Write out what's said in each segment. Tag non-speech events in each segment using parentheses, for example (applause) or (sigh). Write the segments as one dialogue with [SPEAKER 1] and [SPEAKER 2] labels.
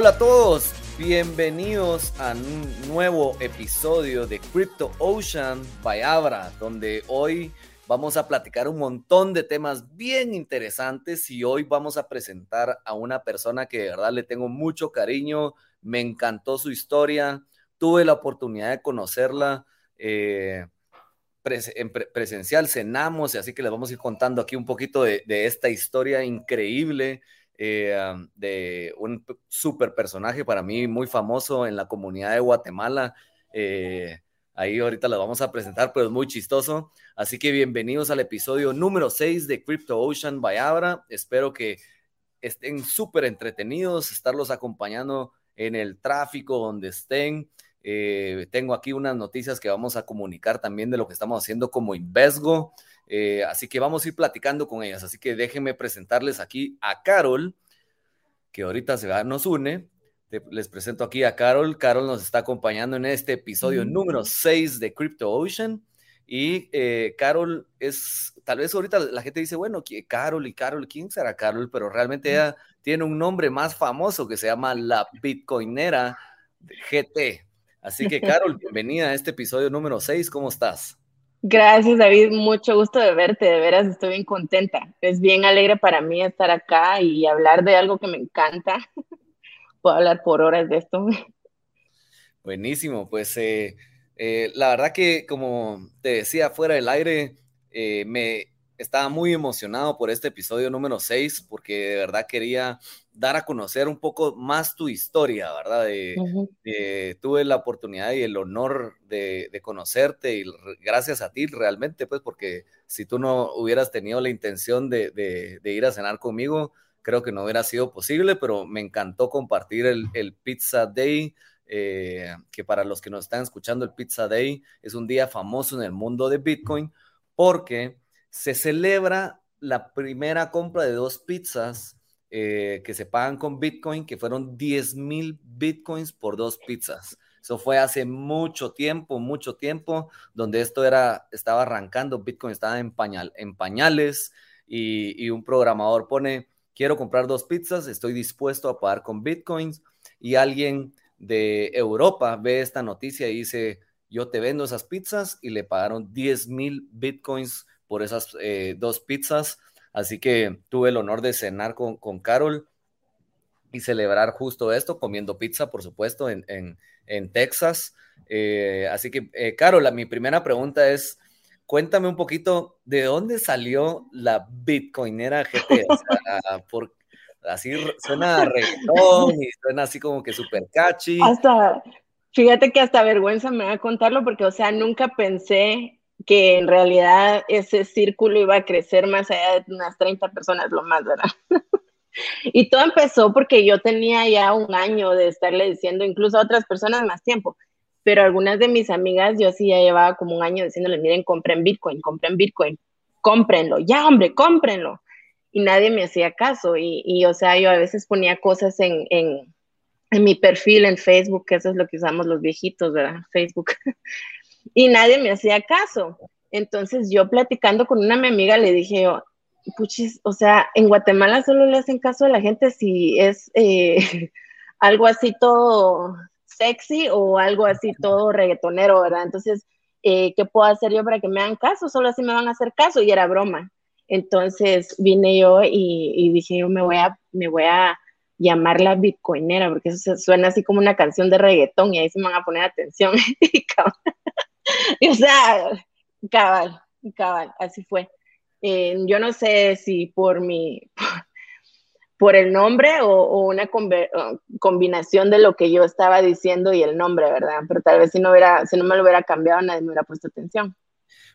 [SPEAKER 1] Hola a todos, bienvenidos a un nuevo episodio de Crypto Ocean by Abra, donde hoy vamos a platicar un montón de temas bien interesantes y hoy vamos a presentar a una persona que de verdad le tengo mucho cariño, me encantó su historia, tuve la oportunidad de conocerla. Eh, en presencial, cenamos, y así que les vamos a ir contando aquí un poquito de, esta historia increíble eh, de un super personaje para mí muy famoso en la comunidad de Guatemala. Eh, ahí ahorita lo vamos a presentar, pero es muy chistoso. Así que bienvenidos al episodio número 6 de Crypto Ocean by Abra. Espero que estén súper entretenidos, estarlos acompañando en el tráfico donde estén. Eh, tengo aquí unas noticias que vamos a comunicar también de lo que estamos haciendo como Invesgo. Eh, así que vamos a ir platicando con ellas. Así que déjenme presentarles aquí a Carol, que ahorita se va, nos une. Les presento aquí a Carol. Carol nos está acompañando en este episodio número 6 de Crypto Ocean. Y eh, Carol es, tal vez ahorita la gente dice, bueno, Carol y Carol, ¿quién será Carol? Pero realmente ella tiene un nombre más famoso que se llama la Bitcoinera GT. Así que, Carol, (laughs) bienvenida a este episodio número 6. ¿Cómo estás?
[SPEAKER 2] Gracias, David. Mucho gusto de verte. De veras, estoy bien contenta. Es bien alegre para mí estar acá y hablar de algo que me encanta. (laughs) Puedo hablar por horas de esto.
[SPEAKER 1] Buenísimo. Pues eh, eh, la verdad que, como te decía fuera del aire, eh, me estaba muy emocionado por este episodio número 6 porque de verdad quería dar a conocer un poco más tu historia, ¿verdad? tuve la oportunidad y el honor de, conocerte y gracias a ti realmente, pues porque si tú no hubieras tenido la intención de, ir a cenar conmigo, creo que no hubiera sido posible, pero me encantó compartir el, Pizza Day. Eh, que para los que nos están escuchando, el Pizza Day es un día famoso en el mundo de Bitcoin porque se celebra la primera compra de dos pizzas eh, que se pagan con Bitcoin, que fueron 10 mil Bitcoins por dos pizzas. Eso fue hace mucho tiempo, mucho tiempo, donde esto era, estaba arrancando, Bitcoin estaba en, pañal, en pañales y, y un programador pone, quiero comprar dos pizzas, estoy dispuesto a pagar con Bitcoins y alguien de Europa ve esta noticia y dice, yo te vendo esas pizzas y le pagaron 10 mil Bitcoins por esas eh, dos pizzas. Así que tuve el honor de cenar con, con Carol y celebrar justo esto, comiendo pizza, por supuesto, en, en, Texas. Eh, así que, eh, Carol, mi primera pregunta es, cuéntame un poquito de dónde salió la Bitcoinera GT. (laughs) por, así suena reggaetón y suena así como que súper catchy.
[SPEAKER 2] Hasta, fíjate que hasta vergüenza me va a contarlo porque, o sea, nunca pensé que en realidad ese círculo iba a crecer más allá de unas 30 personas, lo más, ¿verdad? (laughs) y todo empezó porque yo tenía ya un año de estarle diciendo, incluso a otras personas más tiempo, pero algunas de mis amigas, yo sí ya llevaba como un año diciéndole, miren, compren Bitcoin, compren Bitcoin, cómprenlo, ya hombre, cómprenlo. Y nadie me hacía caso. Y, y o sea, yo a veces ponía cosas en, en, en mi perfil en Facebook, que eso es lo que usamos los viejitos, ¿verdad? Facebook. (laughs) y nadie me hacía caso. Entonces yo platicando con una mi amiga le dije yo, puchis, o sea, en Guatemala solo le hacen caso a la gente si es eh, (laughs) algo así todo sexy o algo así todo reggaetonero, ¿verdad? Entonces, eh, ¿qué puedo hacer yo para que me hagan caso? Solo así me van a hacer caso y era broma. Entonces vine yo y, dije yo me voy a, me voy a llamar la bitcoinera porque eso suena así como una canción de reggaetón y ahí se me van a poner atención. (laughs) (laughs) o sea, cabal, cabal, así fue. Eh, yo no sé si por mi, (laughs) por el nombre o, una combinación de lo que yo estaba diciendo y el nombre, ¿verdad? Pero tal vez si no hubiera, si no me lo hubiera cambiado, nadie me hubiera puesto atención.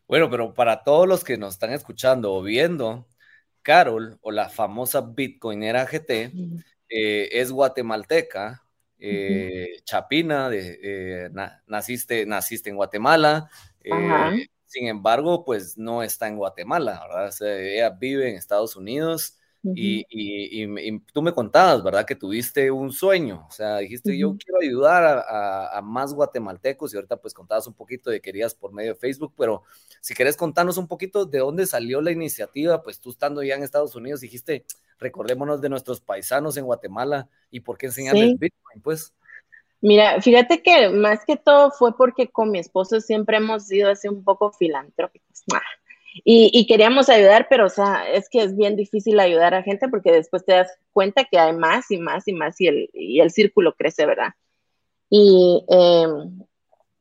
[SPEAKER 1] Bueno, pero para todos los que nos están escuchando o viendo, Carol, o la famosa Bitcoinera GT, eh, es guatemalteca, eh, Chapina, de, eh, naciste, naciste en Guatemala, sin embargo, pues no está en Guatemala, ¿verdad? ella vive en Estados Unidos, y, y, tú me contabas, ¿verdad? Que tuviste un sueño, o sea, dijiste, yo quiero ayudar a, más guatemaltecos y ahorita pues contabas un poquito de querías por medio de Facebook, pero si querés contarnos un poquito de dónde salió la iniciativa, pues tú estando ya en Estados Unidos dijiste, recordémonos de nuestros paisanos en Guatemala y por qué enseñarles Bitcoin, pues.
[SPEAKER 2] Mira, fíjate que más que todo fue porque con mi esposo siempre hemos sido así un poco filantrópicos. Y, queríamos ayudar, pero o sea, es que es bien difícil ayudar a gente porque después te das cuenta que hay más y más y más y el, y el círculo crece, ¿verdad? Y em,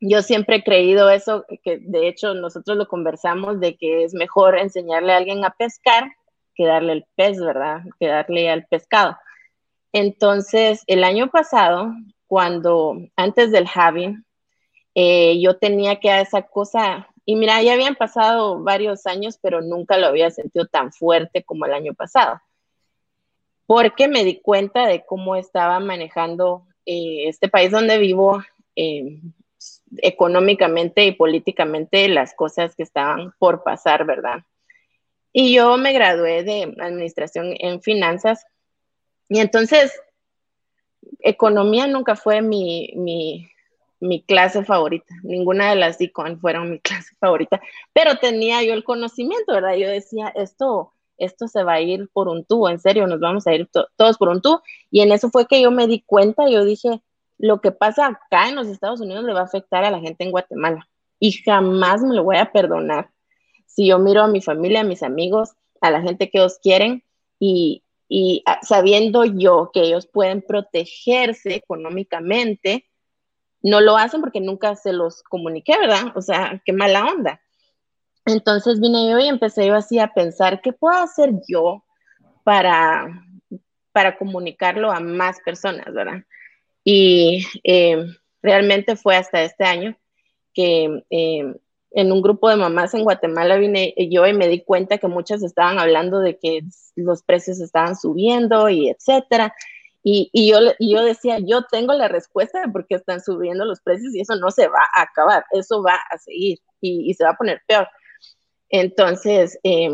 [SPEAKER 2] yo siempre he creído eso, que de hecho nosotros lo conversamos, de que es mejor enseñarle a alguien a pescar que darle el pez, ¿verdad? Que darle al pescado. Entonces, el año pasado, cuando antes del Javi, eh, yo tenía que esa cosa y mira, ya habían pasado varios años, pero nunca lo había sentido tan fuerte como el año pasado, porque me di cuenta de cómo estaba manejando eh, este país donde vivo eh, económicamente y políticamente las cosas que estaban por pasar, ¿verdad? Y yo me gradué de administración en finanzas y entonces economía nunca fue mi, mi, mi clase favorita. Ninguna de las icon fueron mi (laughs) clase favorita, pero tenía yo el conocimiento, ¿verdad? Yo decía, esto, esto se va a ir por un tubo, en serio, nos vamos a ir todos por un tubo. Y en eso fue que yo me di cuenta, yo dije, lo que pasa acá en los Estados Unidos le va a afectar a la gente en Guatemala. Y jamás me lo voy a perdonar. Si yo miro a mi familia, a mis amigos, a la gente que os quieren y, y sabiendo yo que ellos pueden protegerse económicamente, no lo hacen porque nunca se los comuniqué, ¿verdad? O sea, qué mala onda. Entonces vine yo y empecé yo así a pensar, ¿qué puedo hacer yo para, para comunicarlo a más personas, ¿verdad? Y eh, realmente fue hasta este año que eh, en un grupo de mamás en Guatemala vine yo y me di cuenta que muchas estaban hablando de que los precios estaban subiendo y etcétera. Y, yo, yo decía, yo tengo la respuesta de por qué están subiendo los precios y eso no se va a acabar, eso va a seguir y, y se va a poner peor. Entonces, eh,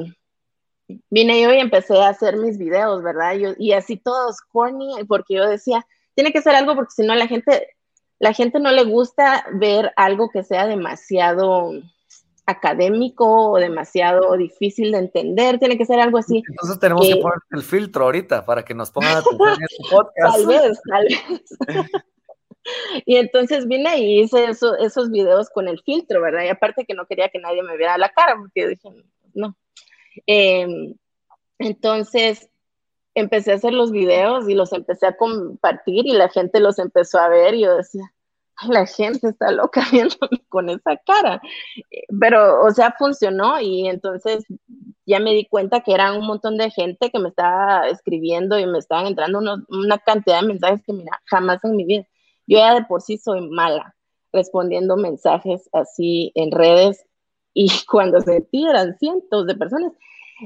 [SPEAKER 2] vine yo y empecé a hacer mis videos, ¿verdad? Yo, y así todos corny, porque yo decía, tiene que ser algo porque si no la gente, la gente no le gusta ver algo que sea demasiado académico o demasiado difícil de entender, tiene que ser algo así.
[SPEAKER 1] Entonces tenemos que, poner el filtro ahorita para que nos pongan (laughs) atención en este podcast.
[SPEAKER 2] Tal vez, tal vez. y entonces vine y hice esos videos con el filtro, ¿verdad? Y aparte que no quería que nadie me viera la cara, porque dije, no. Em, entonces empecé a hacer los videos y los empecé a compartir y la gente los empezó a ver y yo decía, la gente está loca (laughs) viéndome con esa cara. Pero, o sea, funcionó y entonces ya me di cuenta que eran un montón de gente que me estaba escribiendo y me estaban entrando una cantidad de mensajes que, mira, jamás en mi vida. Yo ya de por sí soy mala respondiendo mensajes así en redes y (laughs) cuando se eran cientos de personas.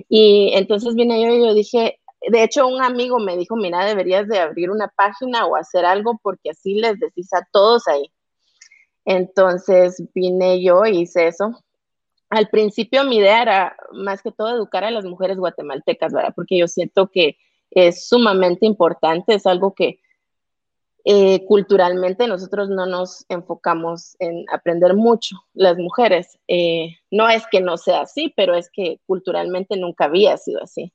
[SPEAKER 2] Y entonces vine yo y yo dije, de hecho, un amigo me dijo, mira, deberías de abrir una página o hacer algo porque así les decís a todos ahí. Entonces vine yo y hice eso. Al principio mi idea era más que todo educar a las mujeres guatemaltecas, ¿verdad? Porque yo siento que es sumamente importante, es algo que eh, culturalmente nosotros no nos enfocamos en aprender mucho, las mujeres. Eh, no es que no sea así, pero es que culturalmente nunca había sido así.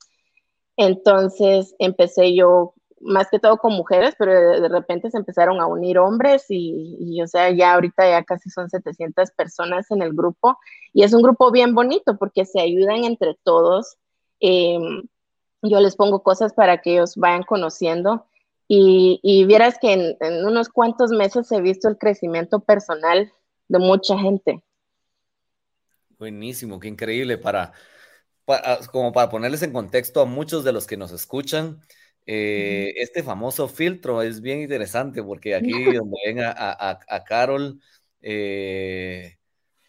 [SPEAKER 2] Entonces empecé yo más que todo con mujeres, pero de, repente se empezaron a unir hombres y, o sea, ya ahorita ya casi son 700 personas en el grupo y es un grupo bien bonito porque se ayudan entre todos. Em, yo les pongo cosas para que ellos vayan conociendo y, y vieras que en, en, unos cuantos meses he visto el crecimiento personal de mucha gente.
[SPEAKER 1] Buenísimo, qué increíble para como para ponerles en contexto a muchos de los que nos escuchan, eh, este famoso filtro es bien interesante porque aquí (laughs) donde ven a, Carol, eh,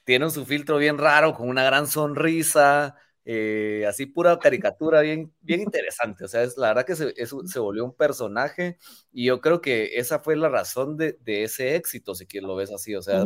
[SPEAKER 1] tienen su filtro bien raro, con una gran sonrisa, eh, así pura caricatura, bien, bien interesante. O sea, es la verdad que se, se, volvió un personaje y yo creo que esa fue la razón de, de ese éxito, si quieres lo ves así. O sea,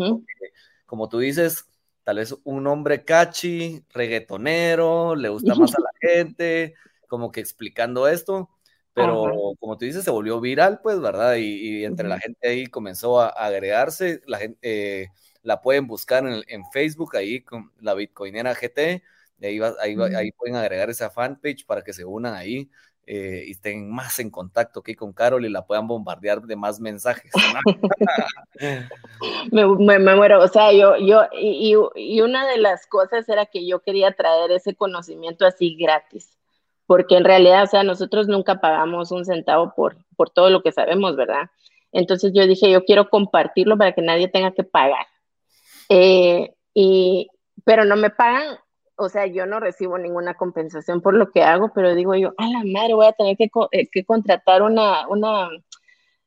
[SPEAKER 1] como tú dices, tal vez un hombre catchy, reggaetonero, le gusta más a la (laughs) gente, como que explicando esto, pero como tú dices, se volvió viral, pues, ¿verdad? Y, entre la gente ahí comenzó a, agregarse, la gente eh, la pueden buscar en, en, Facebook, ahí con la Bitcoinera GT, ahí, ahí, ahí pueden agregar esa fanpage para que se unan ahí. Eh, y estén más en contacto aquí con Carol y la puedan bombardear de más mensajes. (laughs)
[SPEAKER 2] me, me, muero, o sea, yo, yo, y, y, una de las cosas era que yo quería traer ese conocimiento así gratis, porque en realidad, o sea, nosotros nunca pagamos un centavo por, por todo lo que sabemos, ¿verdad? Entonces yo dije, yo quiero compartirlo para que nadie tenga que pagar. Eh, y, pero no me pagan o sea, yo no recibo ninguna compensación por lo que hago, pero digo yo, a la madre, voy a tener que, eh, contratar una, una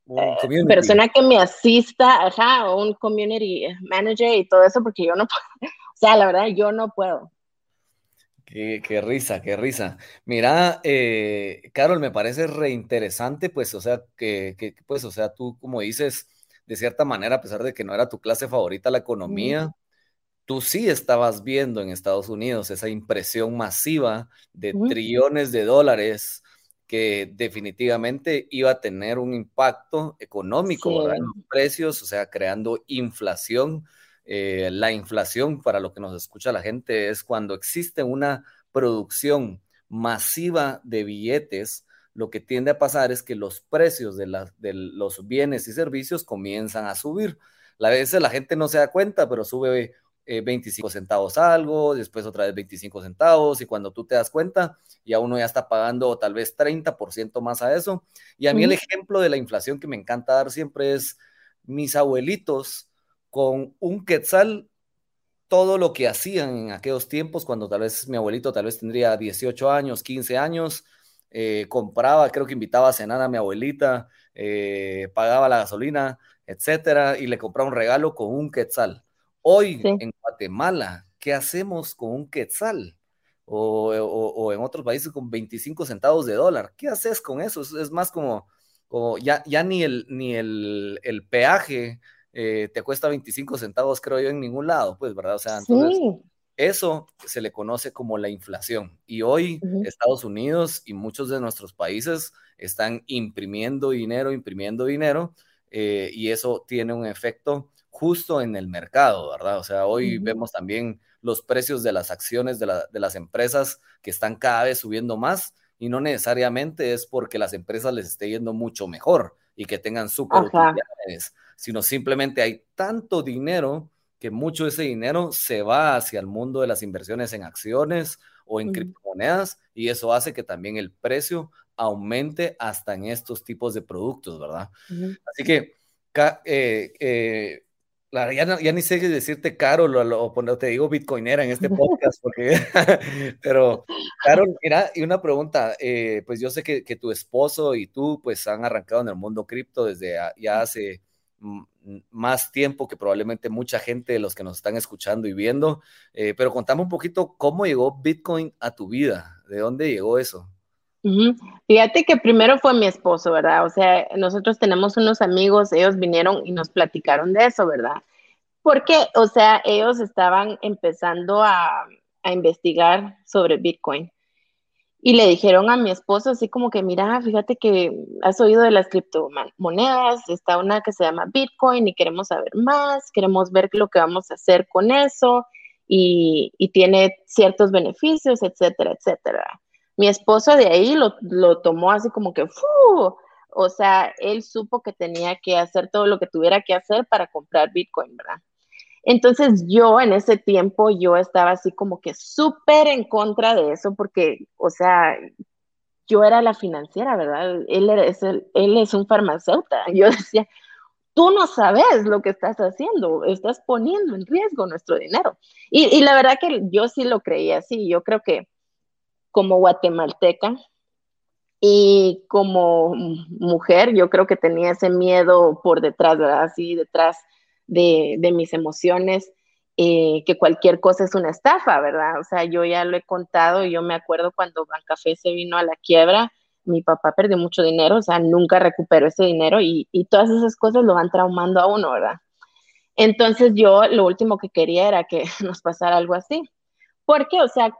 [SPEAKER 2] eh, persona que me asista, ajá, o un community manager y todo eso, porque yo no (laughs) puedo, o sea, la verdad, yo no puedo.
[SPEAKER 1] Qué, qué risa, qué risa. Mira, eh, Carol, me parece reinteresante, pues, o sea, que, que, pues, o sea, tú, como dices, de cierta manera, a pesar de que no era tu clase favorita la economía, tú sí estabas viendo en Estados Unidos esa impresión masiva de trillones de dólares que definitivamente iba a tener un impacto económico en los precios, o sea, creando inflación. Eh, la inflación, para lo que nos escucha la gente, es cuando existe una producción masiva de billetes, lo que tiende a pasar es que los precios de, de los bienes y servicios comienzan a subir. A veces la gente no se da cuenta, pero sube 25 eh, centavos algo, después otra vez 25 centavos, y cuando tú te das cuenta, ya uno ya está pagando tal vez 30% más a eso. Y a mí el ejemplo de la inflación que me encanta dar siempre es mis abuelitos con un quetzal, todo lo que hacían en aquellos tiempos, cuando tal vez mi abuelito tal vez tendría 18 años, 15 años, eh, compraba, creo que invitaba a cenar a mi abuelita, eh, pagaba la gasolina, etcétera, y le compraba un regalo con un quetzal Hoy en Guatemala, ¿qué hacemos con un quetzal? O, en otros países con 25 centavos de dólar. ¿Qué haces con eso? Es, más como, como ya, ya ni, el, ni el, peaje eh, te cuesta 25 centavos, creo yo, en ningún lado, pues, ¿verdad? O sea, entonces, eso se le conoce como la inflación. Y hoy Estados Unidos y muchos de nuestros países están imprimiendo dinero, imprimiendo dinero, eh, y eso tiene un efecto justo en el mercado, ¿verdad? O sea, hoy vemos también los precios de las acciones de, las empresas que están cada vez subiendo más y no necesariamente es porque las empresas les esté yendo mucho mejor y que tengan super utilidades, sino simplemente hay tanto dinero que mucho de ese dinero se va hacia el mundo de las inversiones en acciones o en criptomonedas y eso hace que también el precio aumente hasta en estos tipos de productos, ¿verdad? Así que eh, eh, ya, ni sé qué decirte Carol o, te digo bitcoinera en este (laughs) podcast, porque, (laughs) pero Carol, mira, y una pregunta, eh, pues yo sé que, tu esposo y tú pues han arrancado en el mundo cripto desde ya hace más tiempo que probablemente mucha gente de los que nos están escuchando y viendo, eh, pero contame un poquito cómo llegó Bitcoin a tu vida, de dónde llegó eso.
[SPEAKER 2] Fíjate que primero fue mi esposo, ¿verdad? O sea, nosotros tenemos unos amigos, ellos vinieron y nos platicaron de eso, ¿verdad? Porque, o sea, ellos estaban empezando a, investigar sobre Bitcoin. Y le dijeron a mi esposo así como que, mira, fíjate que has oído de las criptomonedas, está una que se llama Bitcoin y queremos saber más, queremos ver lo que vamos a hacer con eso y, y tiene ciertos beneficios, etcétera, etcétera. Mi esposo de ahí lo, lo tomó así como que, o sea, él supo que tenía que hacer todo lo que tuviera que hacer para comprar Bitcoin, ¿verdad? Entonces yo en ese tiempo yo estaba así como que súper en contra de eso porque, o sea, yo era la financiera, ¿verdad? Él, es, un farmacéutico. (laughs) Yo decía, tú no sabes lo que estás haciendo, estás poniendo en riesgo nuestro dinero. Y la verdad que yo sí lo creía así, yo creo que como guatemalteca y como mujer, yo creo que tenía ese miedo por detrás, ¿verdad? Así detrás de, mis emociones, eh, que cualquier cosa es una estafa, ¿verdad? O sea, yo ya lo he contado, yo me acuerdo cuando Bancafé se vino a la quiebra, mi papá perdió mucho dinero, o sea, nunca recuperó ese dinero y, y todas esas cosas lo van traumando a uno, ¿verdad? Entonces yo lo último que quería era que (laughs) nos pasara algo así. Porque, o sea,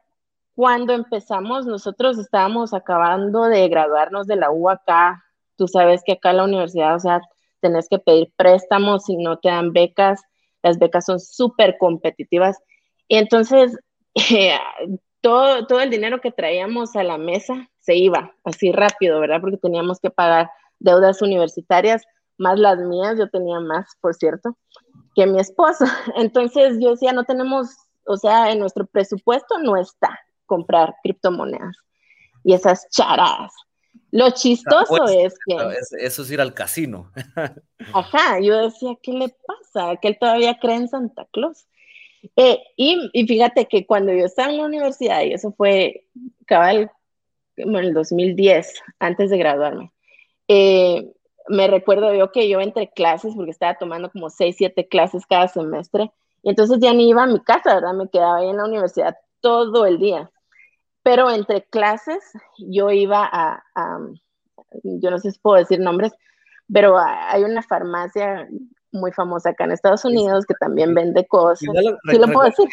[SPEAKER 2] cuando empezamos, nosotros estábamos acabando de graduarnos de la U acá. Tú sabes que acá en la universidad, o sea, tenés que pedir préstamos si no te dan becas. Las becas son súper competitivas. Y entonces, (laughs) todo, todo el dinero que traíamos a la mesa se iba así rápido, ¿verdad? Porque teníamos que pagar deudas universitarias, más las mías, yo tenía más, por cierto, que mi esposo. (laughs) Entonces yo decía, no tenemos, o sea, en nuestro presupuesto no está comprar criptomonedas y esas charadas. Lo chistoso pues, es que...
[SPEAKER 1] Eso es ir al casino. (laughs)
[SPEAKER 2] Ajá, yo decía, ¿qué le pasa? Que él todavía cree en Santa Claus. Eh, y, y, fíjate que cuando yo estaba en la universidad, y eso fue cabal en el 2010, antes de graduarme, eh, me recuerdo yo que yo entre clases, porque estaba tomando como 6, 7 clases cada semestre, y entonces ya ni iba a mi casa, ¿verdad? Me quedaba ahí en la universidad todo el día. Pero entre clases yo iba a, yo no sé si puedo decir nombres, pero hay una farmacia muy famosa acá en Estados Unidos que también vende cosas. ¿Sí lo puedo decir?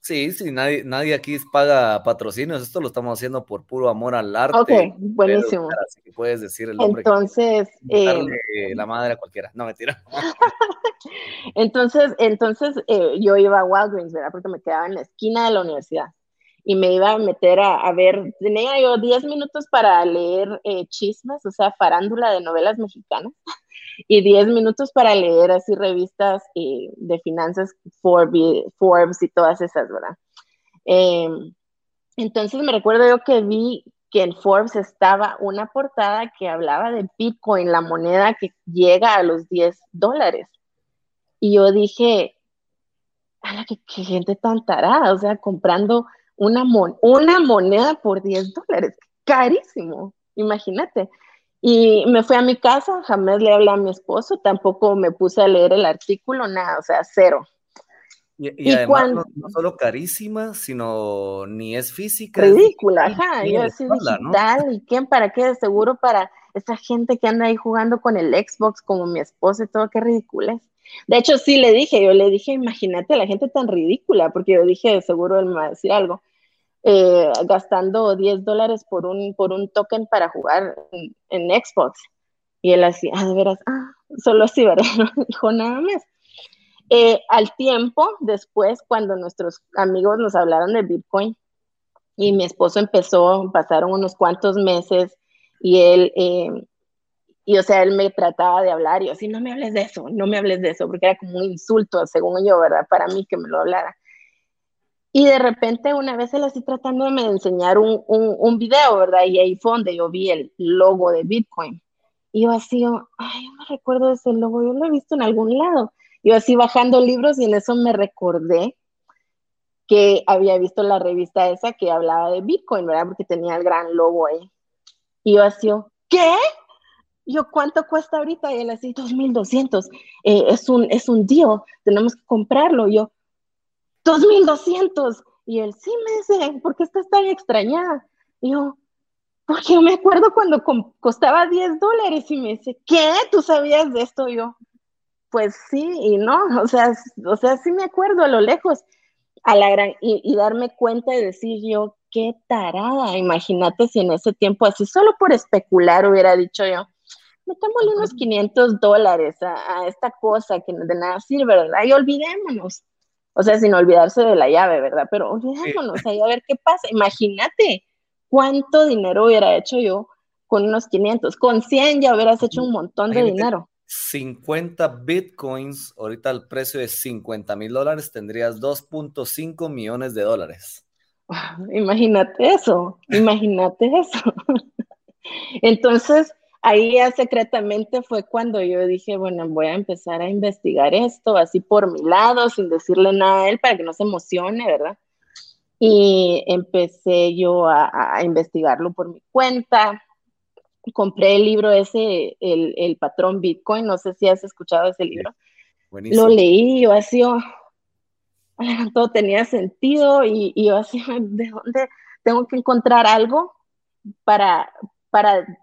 [SPEAKER 1] Sí, sí, nadie, nadie aquí paga patrocinios, esto lo estamos haciendo por puro amor al arte.
[SPEAKER 2] Ok, buenísimo.
[SPEAKER 1] así que puedes decir el nombre.
[SPEAKER 2] Entonces, eh,
[SPEAKER 1] la madre a cualquiera, no mentira. (laughs)
[SPEAKER 2] entonces, entonces eh, yo iba a Walgreens, ¿verdad? Porque me quedaba en la esquina de la universidad y me iba a meter a, ver, tenía yo 10 minutos para leer eh, chismes, o sea, farándula de novelas mexicanas, (laughs) y 10 minutos para leer así revistas eh, de finanzas, Forbes, y todas esas, ¿verdad? Em, entonces me recuerdo yo que vi que en Forbes estaba una portada que hablaba de Bitcoin, la moneda que llega a los 10 dólares. Y yo dije, qué, qué gente tan tarada, o sea, comprando una, una moneda por 10 dólares, carísimo, imagínate. Y me fui a mi casa, jamás le hablé a mi esposo, tampoco me puse a leer el artículo, nada, o sea, cero.
[SPEAKER 1] Y, además no, solo carísima, sino ni es física.
[SPEAKER 2] Ridícula, ajá, yo así digital, ¿y quién para qué? De seguro para esa gente que anda ahí jugando con el Xbox como mi esposo y todo, qué ridícula es. De hecho, sí le dije, yo le dije, imagínate la gente tan ridícula, porque yo dije, seguro él me va a decir algo, eh, gastando 10 dólares por un, por un token para jugar en, Xbox. Y él así, ah, de veras, ah, solo así, ¿verdad? (laughs) No dijo nada más. Eh, al tiempo, después, cuando nuestros amigos nos hablaron de Bitcoin y mi esposo empezó, pasaron unos cuantos meses y él eh, y o sea, él me trataba de hablar y yo, así, no me hables de eso, no me hables de eso, porque era como un insulto, según yo, ¿verdad? Para mí que me lo hablara. Y de repente una vez él así tratando de enseñar un, un, video, ¿verdad? Y ahí fue donde yo vi el logo de Bitcoin. Y yo así, ay, yo me recuerdo ese logo, yo lo he visto en algún lado. Yo así bajando libros y en eso me recordé que había visto la revista esa que hablaba de Bitcoin, ¿verdad? Porque tenía el gran logo ahí. Y yo así, ¿qué? yo, ¿cuánto cuesta ahorita? Y él así, 2.200. Eh, es, un, es un deal, tenemos que comprarlo. yo, 2.200. Y él, sí, me dice, ¿por qué estás tan extrañada? Y yo, porque yo me acuerdo cuando costaba 10 dólares y me dice, ¿qué? ¿Tú sabías de esto? yo, pues sí y no, o sea, o sea, sí me acuerdo a lo lejos, a la gran, y, y darme cuenta y decir yo, qué tarada, imagínate si en ese tiempo así, solo por especular hubiera dicho yo, metámosle unos 500 dólares a, esta cosa que de nada sirve, ¿verdad? Y olvidémonos. O sea, sin olvidarse de la llave, ¿verdad? Pero olvidémonos ahí a ver qué pasa. Imagínate cuánto dinero hubiera hecho yo con unos 500. Con 100 ya hubieras hecho un montón de dinero.
[SPEAKER 1] 50 bitcoins, ahorita el precio de 50 mil dólares, tendrías 2.5 millones de dólares.
[SPEAKER 2] Imagínate eso, imagínate eso. (laughs) Entonces, ahí ya secretamente fue cuando yo dije, bueno, voy a empezar a investigar esto así por mi lado, sin decirle nada a él para que no se emocione, ¿verdad? Y empecé yo a, investigarlo por mi cuenta. Compré el libro ese, el, patrón Bitcoin, no sé si has escuchado ese libro. Buenísimo. Lo leí, yo así, oh, (laughs) todo tenía sentido y, y yo así, (laughs) ¿de dónde tengo que encontrar algo para,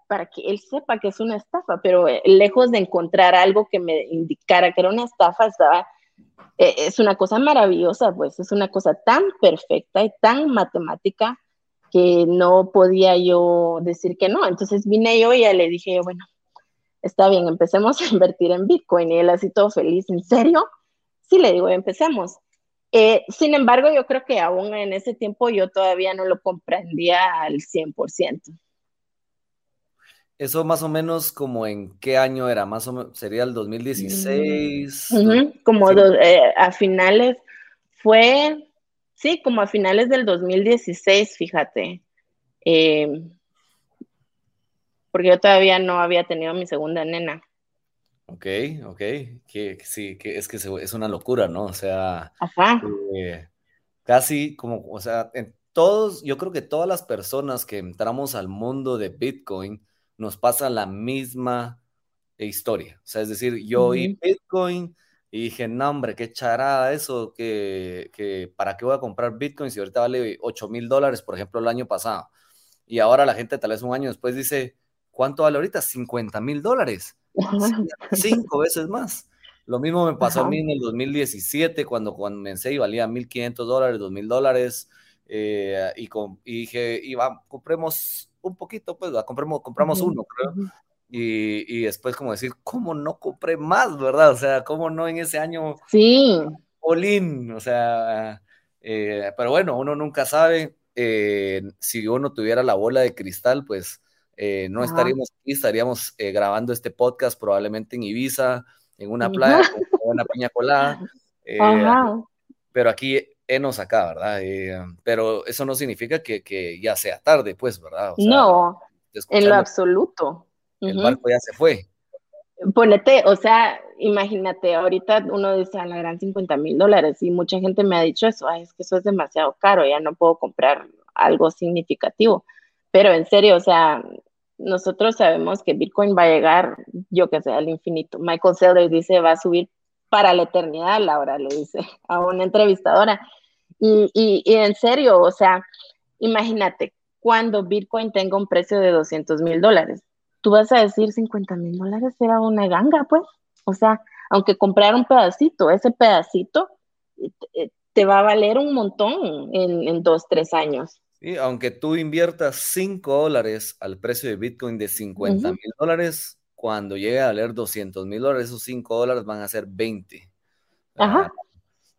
[SPEAKER 2] para, que él sepa que es una estafa, pero eh, lejos de encontrar algo que me indicara que era una estafa, estaba, eh, es una cosa maravillosa, pues es una cosa tan perfecta y tan matemática que no podía yo decir que no. Entonces vine yo y le dije, bueno, está bien, empecemos a invertir en Bitcoin. Y él así todo feliz, ¿en serio? Sí, le digo, empecemos. Eh, sin embargo, yo creo que aún en ese tiempo yo todavía no lo comprendía al 100%.
[SPEAKER 1] Eso más o menos como en qué año era, más o menos, sería el 2016.
[SPEAKER 2] como eh, a finales, fue, sí, como a finales del 2016, fíjate. Eh, porque yo todavía no había tenido mi segunda nena.
[SPEAKER 1] Ok, ok, que, sí, que es que es una locura, ¿no? O sea, eh, casi como, o sea, en todos, yo creo que todas las personas que entramos al mundo de Bitcoin nos pasa la misma historia. O sea, es decir, yo oí Bitcoin y dije, no, hombre, qué charada eso, que, que para qué voy a comprar Bitcoin si ahorita vale 8 mil dólares, por ejemplo, el año pasado. Y ahora la gente tal vez un año después dice, ¿cuánto vale ahorita? 50 mil dólares. (laughs) Cinco veces más. Lo mismo me pasó a mí en el 2017, cuando comencé y valía 1.500 dólares, 2.000 dólares, eh, y, con, y dije, iba, compremos un poquito, pues, compremos, compramos uno, creo. Y, y, después como decir, ¿cómo no compré más, verdad? O sea, ¿cómo no en ese año?
[SPEAKER 2] Sí.
[SPEAKER 1] Olin, o sea, eh, pero bueno, uno nunca sabe. Eh, si uno tuviera la bola de cristal, pues eh, no estaríamos aquí, estaríamos eh, grabando este podcast probablemente en Ibiza, en una playa, (laughs) con una piña colada. Eh, pero aquí enos acá, ¿verdad? pero eso no significa que, ya sea tarde, pues, ¿verdad?
[SPEAKER 2] no, en lo absoluto.
[SPEAKER 1] El barco ya se fue.
[SPEAKER 2] Ponete, o sea, imagínate, ahorita uno dice a la gran 50 mil dólares y mucha gente me ha dicho eso, Ay, es que eso es demasiado caro, ya no puedo comprar algo significativo. Pero en serio, o sea, nosotros sabemos que Bitcoin va a llegar, yo que sé, al infinito. Michael Saylor dice va a subir para la eternidad, Laura le dice (laughs) a una entrevistadora. Y, y, en serio, o sea, imagínate, cuando Bitcoin tenga un precio de 200 mil dólares, tú vas a decir 50 mil dólares era una ganga, pues. O sea, aunque comprar un pedacito, ese pedacito eh, te va a valer un montón en, en dos, tres años.
[SPEAKER 1] Y aunque tú inviertas 5 dólares al precio de Bitcoin de 50 mil dólares, cuando llegue a valer 200 mil dólares, esos 5 dólares van a ser 20. Ajá.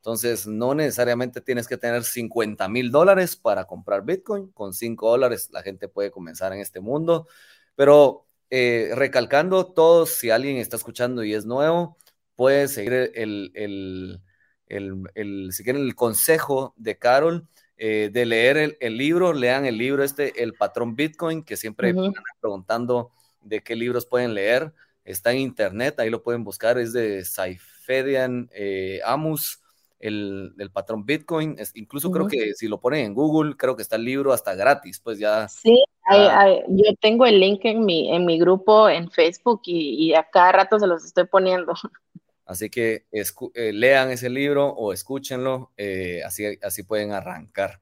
[SPEAKER 1] Entonces, no necesariamente tienes que tener 50 mil dólares para comprar Bitcoin. Con 5 dólares la gente puede comenzar en este mundo. Pero eh, recalcando, todos, si alguien está escuchando y es nuevo, puede seguir el, el, el, si quieren, el consejo de Carol eh, de leer el, libro, lean el libro este, El Patrón Bitcoin, que siempre están preguntando de qué libros pueden leer. Está en internet, ahí lo pueden buscar, es de Saifedian eh, Amus, el, patrón Bitcoin. Es, incluso creo que si lo ponen en Google, creo que está el libro hasta gratis, pues ya.
[SPEAKER 2] Sí, yo tengo el link en mi, en mi grupo en Facebook y, y a cada rato se los estoy poniendo.
[SPEAKER 1] Así que eh, lean ese libro o escúchenlo, eh, así, así pueden arrancar.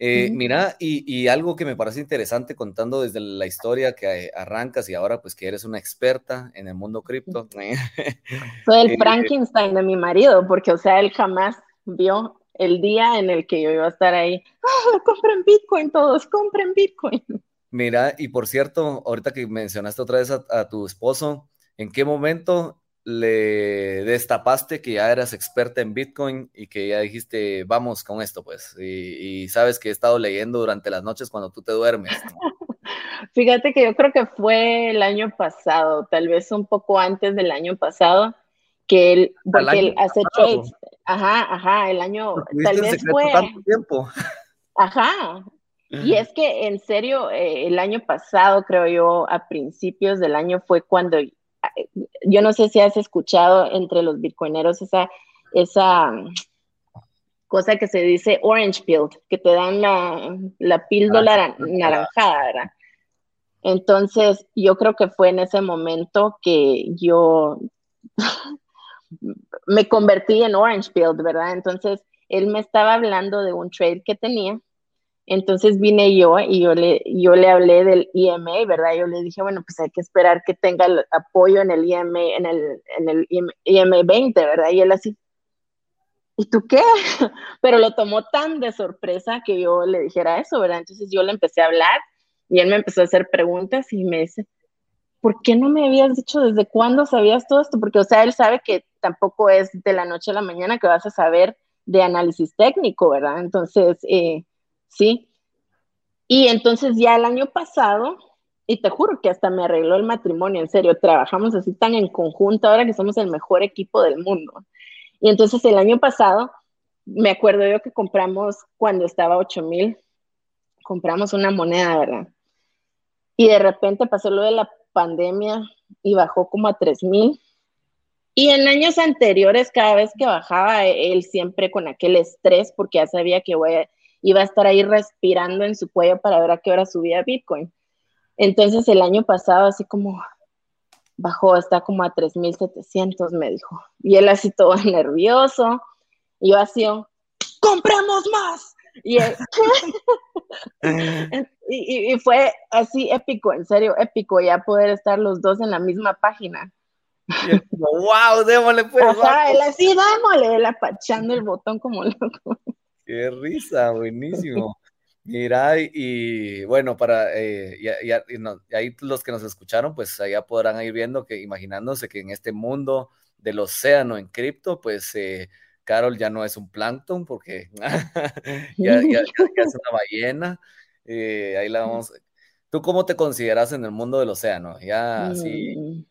[SPEAKER 1] Eh, mira, y, algo que me parece interesante contando desde la historia que arrancas y ahora pues que eres una experta en el mundo cripto. (laughs)
[SPEAKER 2] Soy el Frankenstein de mi marido, porque o sea, él jamás vio el día en el que yo iba a estar ahí. ¡Ah, compren Bitcoin todos, compren Bitcoin.
[SPEAKER 1] Mira, y por cierto, ahorita que mencionaste otra vez a tu esposo, ¿en qué momento le destapaste que ya eras experta en Bitcoin y que ya dijiste, vamos con esto, pues, y, sabes que he estado leyendo durante las noches cuando tú te duermes. (laughs)
[SPEAKER 2] Fíjate que yo creo que fue el año pasado, tal vez un poco antes del año pasado, que él, porque él hace trades. Ajá, ajá, el año, tal vez fue.
[SPEAKER 1] Tanto tiempo.
[SPEAKER 2] Ajá. Y es que en serio, eh, el año pasado, creo yo, a principios del año fue cuando yo no sé si has escuchado entre los bitcoineros esa, esa cosa que se dice orange pill, que te dan la, píldora ah, naranjada, ¿verdad? Entonces, yo creo que fue en ese momento que yo (laughs) me convertí en orange pill, ¿verdad? Entonces, él me estaba hablando de un trade que tenía entonces vine yo y yo le, yo le hablé del IMA, ¿verdad? Yo le dije, bueno, pues hay que esperar que tenga el apoyo en el IMA, en el, en el IMA 20, ¿verdad? Y él así, ¿y tú qué? (laughs) Pero lo tomó tan de sorpresa que yo le dijera eso, ¿verdad? Entonces yo le empecé a hablar y él me empezó a hacer preguntas y me dice, ¿por qué no me habías dicho desde cuándo sabías todo esto? Porque, o sea, él sabe que tampoco es de la noche a la mañana que vas a saber de análisis técnico, ¿verdad? Entonces, eh, sí. Y entonces ya el año pasado, y te juro que hasta me arregló el matrimonio, en serio, trabajamos así tan en conjunto ahora que somos el mejor equipo del mundo. Y entonces el año pasado, me acuerdo yo que compramos cuando estaba 8 mil, compramos una moneda, ¿verdad? Y de repente pasó lo de la pandemia y bajó como a 3 mil. Y en años anteriores, cada vez que bajaba, él siempre con aquel estrés, porque ya sabía que iba a estar ahí respirando en su cuello para ver a qué hora subía Bitcoin. Entonces el año pasado, así como bajó, está como a 3.700, me dijo. Y él así todo (laughs) nervioso. Y yo así, compramos más. (laughs) Y, y, fue así épico, en serio, épico, ya poder estar los dos en la misma página.
[SPEAKER 1] wow, démosle pues.
[SPEAKER 2] Ajá, él así, démosle, él apachando el botón como loco.
[SPEAKER 1] Qué risa, buenísimo. Mira, y, bueno, para eh, y, ahí los que nos escucharon, pues allá podrán ir viendo que imaginándose que en este mundo del océano en cripto, pues eh, Carol ya no es un plancton porque (laughs) ya, ya, es una ballena. Eh, ahí la vamos. ¿Tú cómo te consideras en el mundo del océano? Ya así. Mm.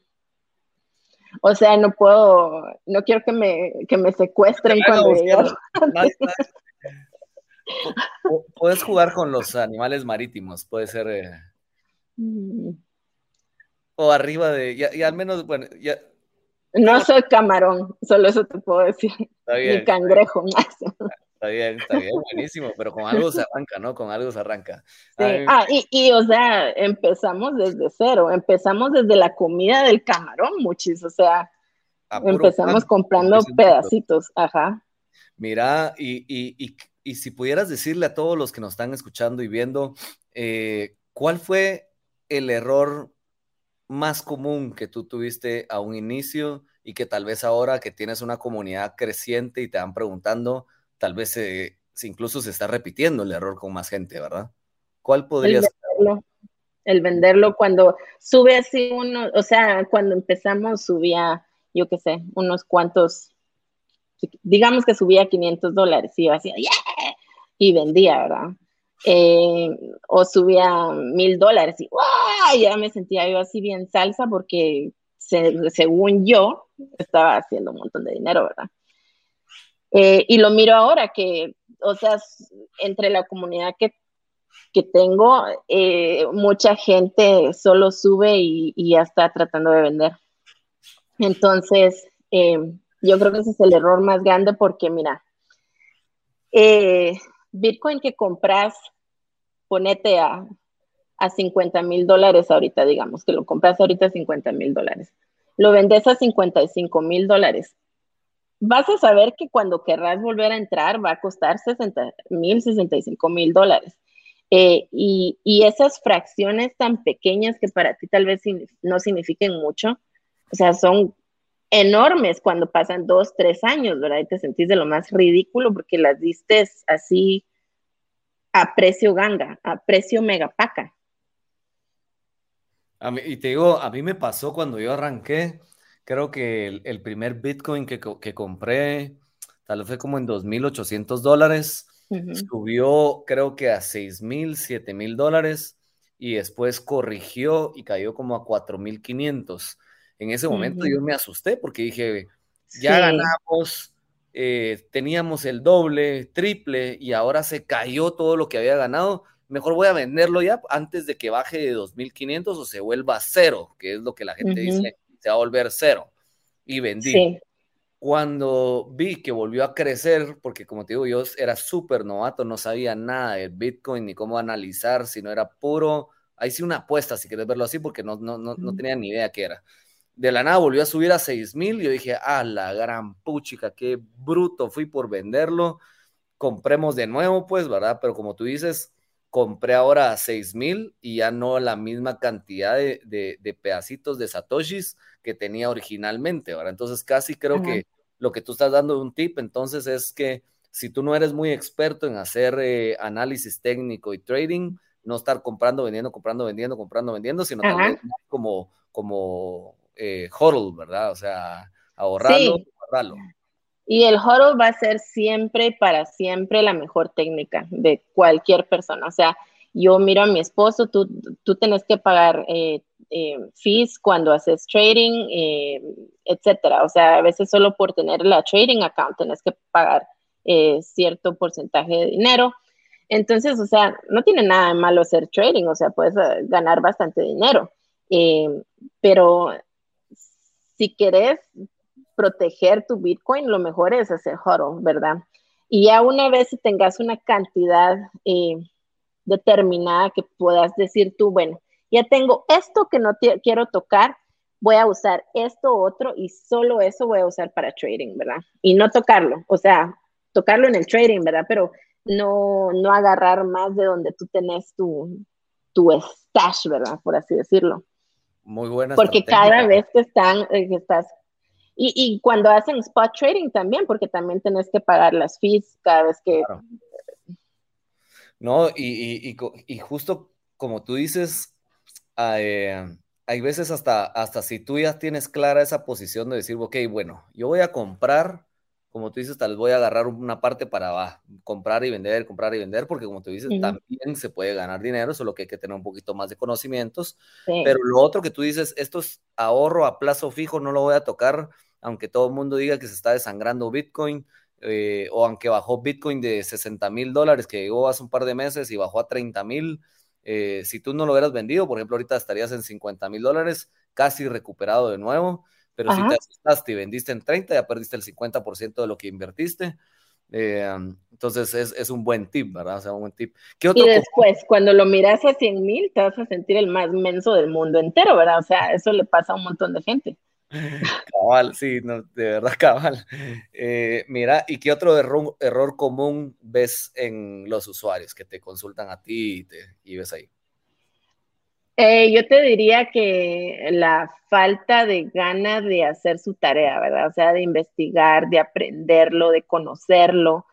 [SPEAKER 2] O sea, no puedo, no quiero que me, que me secuestren cuando
[SPEAKER 1] Puedes jugar con los animales marítimos, puede ser. Eh, mm. O arriba de. Y, al menos, bueno, ya.
[SPEAKER 2] No soy camarón, solo eso te puedo decir. Está bien, Ni cangrejo más.
[SPEAKER 1] Está bien, está bien, buenísimo, pero con algo se arranca, ¿no? Con algo se arranca.
[SPEAKER 2] Ah, y, y, o sea, empezamos desde cero, empezamos desde la comida del camarón, muchis, o sea, empezamos comprando pedacitos, ajá.
[SPEAKER 1] Mira, y, y, y si pudieras decirle a todos los que nos están escuchando y viendo, eh, ¿cuál fue el error más común que tú tuviste a un inicio y que tal vez ahora que tienes una comunidad creciente y te van preguntando, tal vez incluso se está repitiendo el error con más gente, ¿verdad? ¿Cuál podría ser?
[SPEAKER 2] El venderlo cuando sube así uno, o sea, cuando empezamos subía, yo qué sé, unos cuantos digamos que subía 500 dólares y yo hacía, ¡yeah! Y vendía, ¿verdad? Eh, o subía mil dólares y ¡wow! ya me sentía yo así bien salsa porque según yo estaba haciendo un montón de dinero, ¿verdad? Eh, y lo miro ahora que, o sea, entre la comunidad que, que tengo, eh, mucha gente solo sube y, y, ya está tratando de vender. Entonces, yo creo que ese es el error más grande porque, mira, eh, Bitcoin que compras, ponete a, a 50 mil dólares ahorita, digamos, que lo compras ahorita a 50 mil dólares. Lo vendes a 55 mil dólares. Vas a saber que cuando querrás volver a entrar va a costar 60 mil, 65 mil dólares. Eh, y, y, esas fracciones tan pequeñas que para ti tal vez no signifiquen mucho, o sea, son enormes cuando pasan dos, tres años, ¿verdad? Y te sentís de lo más ridículo porque las diste así a precio ganga, a precio megapaca.
[SPEAKER 1] A mí, y te digo, a mí me pasó cuando yo arranqué, creo que el, primer Bitcoin que, que, compré, tal vez fue como en 2.800 dólares, subió creo que a 6.000, 7.000 dólares y después corrigió y cayó como a 4.500 en ese momento yo me asusté porque dije, ya ganamos, eh, teníamos el doble, triple y ahora se cayó todo lo que había ganado. Mejor voy a venderlo ya antes de que baje de 2.500 o se vuelva cero, que es lo que la gente dice, se va a volver cero. Y vendí. Cuando vi que volvió a crecer, porque como te digo, yo era súper novato, no sabía nada de Bitcoin ni cómo analizar, si no era puro, ahí sí una apuesta, si quieres verlo así, porque no, no, no, no tenía ni idea qué era de la nada volvió a subir a 6 mil. Yo dije, ah, la gran puchica, qué bruto fui por venderlo. Compremos de nuevo, pues, ¿verdad? Pero como tú dices, compré ahora a 6 mil y ya no la misma cantidad de, pedacitos de satoshis que tenía originalmente, ¿verdad? Entonces casi creo que lo que tú estás dando de un tip, entonces es que si tú no eres muy experto en hacer eh, análisis técnico y trading, no estar comprando, vendiendo, comprando, vendiendo, comprando, vendiendo, sino también como, como eh, hodl, ¿verdad? O sea, ahorrarlo, ahorrarlo.
[SPEAKER 2] Y el hodl va a ser siempre, para siempre, la mejor técnica de cualquier persona. O sea, yo miro a mi esposo, tú, tú tenés que pagar eh, eh, fees cuando haces trading, eh, etcétera. O sea, a veces solo por tener la trading account tenés que pagar cierto porcentaje de dinero. Entonces, o sea, no tiene nada de malo hacer trading, o sea, puedes ganar bastante dinero. pero si querés proteger tu Bitcoin, lo mejor es hacer hodl, ¿verdad? Y ya una vez tengas una cantidad determinada que puedas decir tú, bueno, ya tengo esto que no quiero tocar, voy a usar esto otro y solo eso voy a usar para trading, ¿verdad? Y no tocarlo, o sea, tocarlo en el trading, ¿verdad? Pero no, no agarrar más de donde tú tenés tu, tu stash, ¿verdad? Por así decirlo.
[SPEAKER 1] Muy buena.
[SPEAKER 2] Porque cada vez que están, eh, que estás y, y, cuando hacen spot trading también, porque también tenés que pagar las fees cada vez que
[SPEAKER 1] no, y, y, justo como tú dices, eh, hay veces hasta, hasta si tú ya tienes clara esa posición de decir, ok, bueno, yo voy a comprar, como tú dices, tal vez voy a agarrar una parte para comprar y vender, comprar y vender, porque como tú dices, también se puede ganar dinero, solo que hay que tener un poquito más de conocimientos. Pero lo otro que tú dices, esto es ahorro a plazo fijo, no lo voy a tocar, aunque todo el mundo diga que se está desangrando Bitcoin eh, o aunque bajó Bitcoin de 60 mil dólares, que llegó hace un par de meses y bajó a 30 mil, eh, si tú no lo hubieras vendido, por ejemplo, ahorita estarías en 50 mil dólares, casi recuperado de nuevo, pero si te asustaste y vendiste en 30, ya perdiste el 50% de lo que invertiste. Eh, entonces es, un buen tip, ¿verdad? O sea, un buen tip.
[SPEAKER 2] y después, cuando lo miras a 100 mil, te vas a sentir el más menso del mundo entero, ¿verdad? O sea, eso le pasa a un montón de gente.
[SPEAKER 1] Cabal, sí, no, de verdad, cabal. Eh, mira, ¿y qué otro error, error, común ves en los usuarios que te consultan a ti y, te, y ves ahí?
[SPEAKER 2] Eh, yo te diría que la falta de ganas de hacer su tarea, ¿verdad? O sea, de investigar, de aprenderlo, de conocerlo,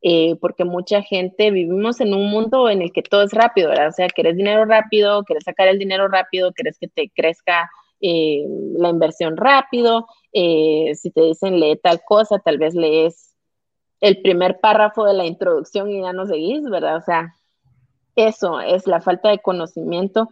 [SPEAKER 2] eh, porque mucha gente vivimos en un mundo en el que todo es rápido, ¿verdad? O sea, querés dinero rápido, querés sacar el dinero rápido, querés que te crezca eh, la inversión rápido, si te dicen lee tal cosa, tal vez lees el primer párrafo de la introducción y ya no seguís, ¿verdad? O sea, eso es la falta de conocimiento,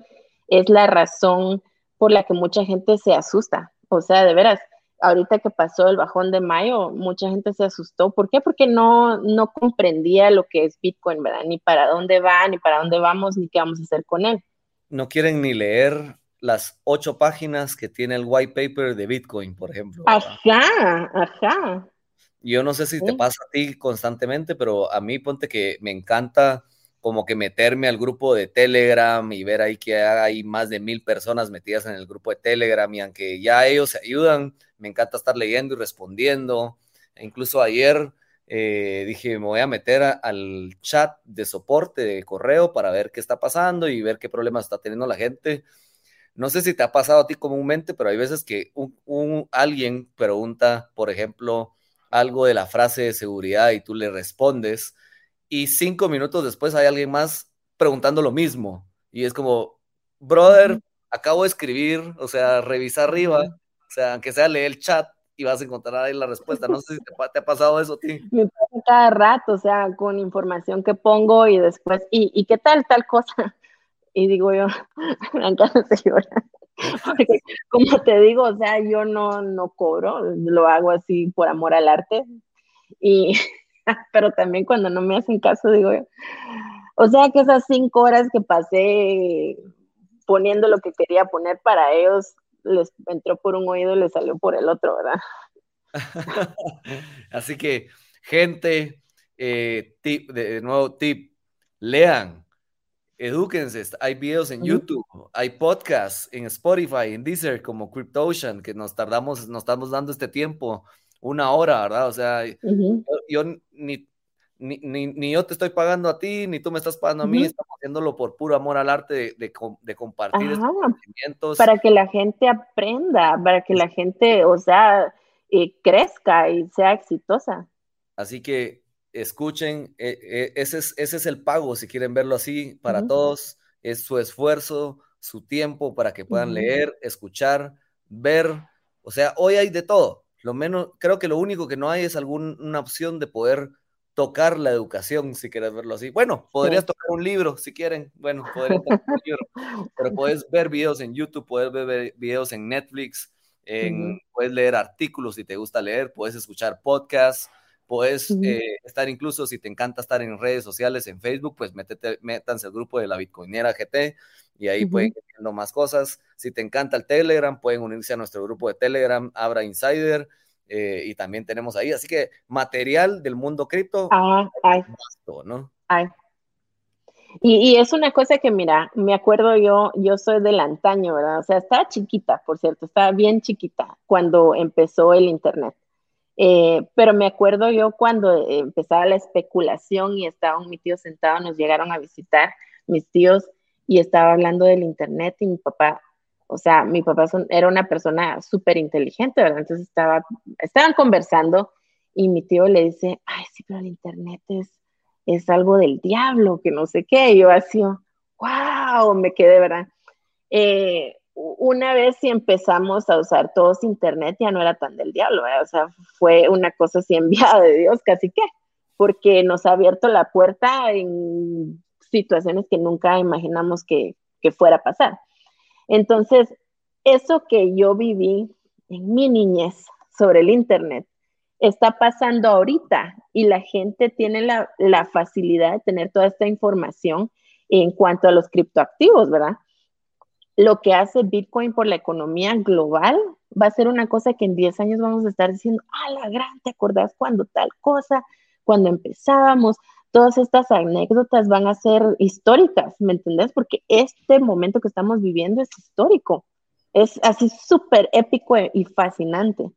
[SPEAKER 2] es la razón por la que mucha gente se asusta. O sea, de veras, ahorita que pasó el bajón de mayo, mucha gente se asustó. ¿Por qué? Porque no, no comprendía lo que es Bitcoin, ¿verdad? Ni para dónde va, ni para dónde vamos, ni qué vamos a hacer con él.
[SPEAKER 1] No quieren ni leer las ocho páginas que tiene el white paper de Bitcoin, por ejemplo.
[SPEAKER 2] Ajá, ajá.
[SPEAKER 1] Yo no sé si te pasa a ti constantemente, pero a mí ponte que me encanta como que meterme al grupo de Telegram y ver ahí que hay más de mil personas metidas en el grupo de Telegram y aunque ya ellos se ayudan, me encanta estar leyendo y respondiendo. E incluso ayer eh, dije, me voy a meter al chat de soporte de correo para ver qué está pasando y ver qué problemas está teniendo la gente no sé si te ha pasado a ti comúnmente, pero hay veces que alguien pregunta, por ejemplo, algo de la frase de seguridad y tú le respondes y cinco minutos después hay alguien más preguntando lo mismo y es como, brother, acabo de escribir, o sea, revisa arriba, o sea, aunque sea lee el chat y vas a encontrar ahí la respuesta. No sé si te, ha pasado eso a ti. (laughs)
[SPEAKER 2] Me pasa cada rato, o sea, con información que pongo y después, ¿y, y qué tal tal cosa? (laughs) Y digo yo, (laughs) Porque, como te digo, o sea, yo no, no cobro, lo hago así por amor al arte. Y, (laughs) pero también cuando no me hacen caso, digo yo, o sea que esas cinco horas que pasé poniendo lo que quería poner para ellos, les entró por un oído y les salió por el otro, ¿verdad? (laughs)
[SPEAKER 1] Así que, gente, eh, tip, de nuevo tip, lean, Edúquense, hay videos en YouTube, hay podcasts en Spotify, en Deezer, como CryptOcean, que nos tardamos, nos estamos dando este tiempo, una hora, ¿verdad? O sea, yo, ni, ni, yo te estoy pagando a ti, ni tú me estás pagando a mí, estamos haciéndolo por puro amor al arte de, de, compartir estos
[SPEAKER 2] conocimientos. Para que la gente aprenda, para que la gente, o sea, eh, crezca y sea exitosa.
[SPEAKER 1] Así que escuchen, eh, eh, ese, es, ese es el pago, si quieren verlo así, para todos, es su esfuerzo, su tiempo para que puedan leer, escuchar, ver, o sea, hoy hay de todo. Lo menos, creo que lo único que no hay es alguna opción de poder tocar la educación, si quieres verlo así. Bueno, podrías tocar un libro, si quieren. Bueno, podrías (laughs) tocar un libro, pero puedes ver videos en YouTube, puedes ver videos en Netflix, puedes leer artículos si te gusta leer, puedes escuchar podcasts, puedes eh, estar incluso, si te encanta estar en redes sociales, en Facebook, pues métete, métanse al grupo de la Bitcoinera GT y ahí pueden ir viendo más cosas. Si te encanta el Telegram, pueden unirse a nuestro grupo de Telegram, Abra Insider eh, y también tenemos ahí. Así que material del mundo cripto.
[SPEAKER 2] Ah, ay. ¿no? Y, es una cosa que, mira, me acuerdo yo, yo soy del antaño, ¿verdad? O sea, estaba chiquita, por cierto, estaba bien chiquita cuando empezó el Internet. Eh, pero me acuerdo yo cuando empezaba la especulación y estaban mis tíos sentados, nos llegaron a visitar mis tíos y estaba hablando del Internet y mi papá o sea, mi papá era una persona súper inteligente, ¿verdad? Entonces estaba, estaban conversando y mi tío le dice, ay, sí, pero el internet es, es algo del diablo, que no sé qué. Y yo así, wow, me quedé, ¿verdad? Eh, una vez si empezamos a usar todos internet ya no era tan del diablo, ¿verdad? o sea, fue una cosa así enviada de Dios, casi que, porque nos ha abierto la puerta en situaciones que nunca imaginamos que, que fuera a pasar. Entonces, eso que yo viví en mi niñez sobre el Internet está pasando ahorita y la gente tiene la, facilidad de tener toda esta información en cuanto a los criptoactivos, ¿verdad? Lo que hace Bitcoin por la economía global va a ser una cosa que en 10 años vamos a estar diciendo, ah, la gran, ¿te acordás cuando tal cosa? Cuando empezábamos, todas estas anécdotas van a ser históricas, ¿me entendés? Porque este momento que estamos viviendo es histórico, es así súper épico y fascinante.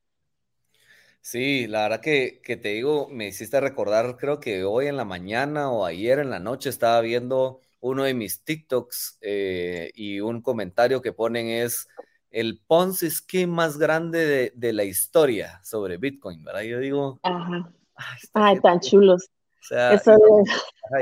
[SPEAKER 1] Sí, la verdad que, te digo, me hiciste recordar, creo que hoy en la mañana o ayer en la noche estaba viendo uno de mis TikToks eh, y un comentario que ponen es el Ponzi Scheme más grande de, la historia sobre Bitcoin, ¿verdad? Yo digo,
[SPEAKER 2] Ajá. Ay, tan chulos.
[SPEAKER 1] O sea,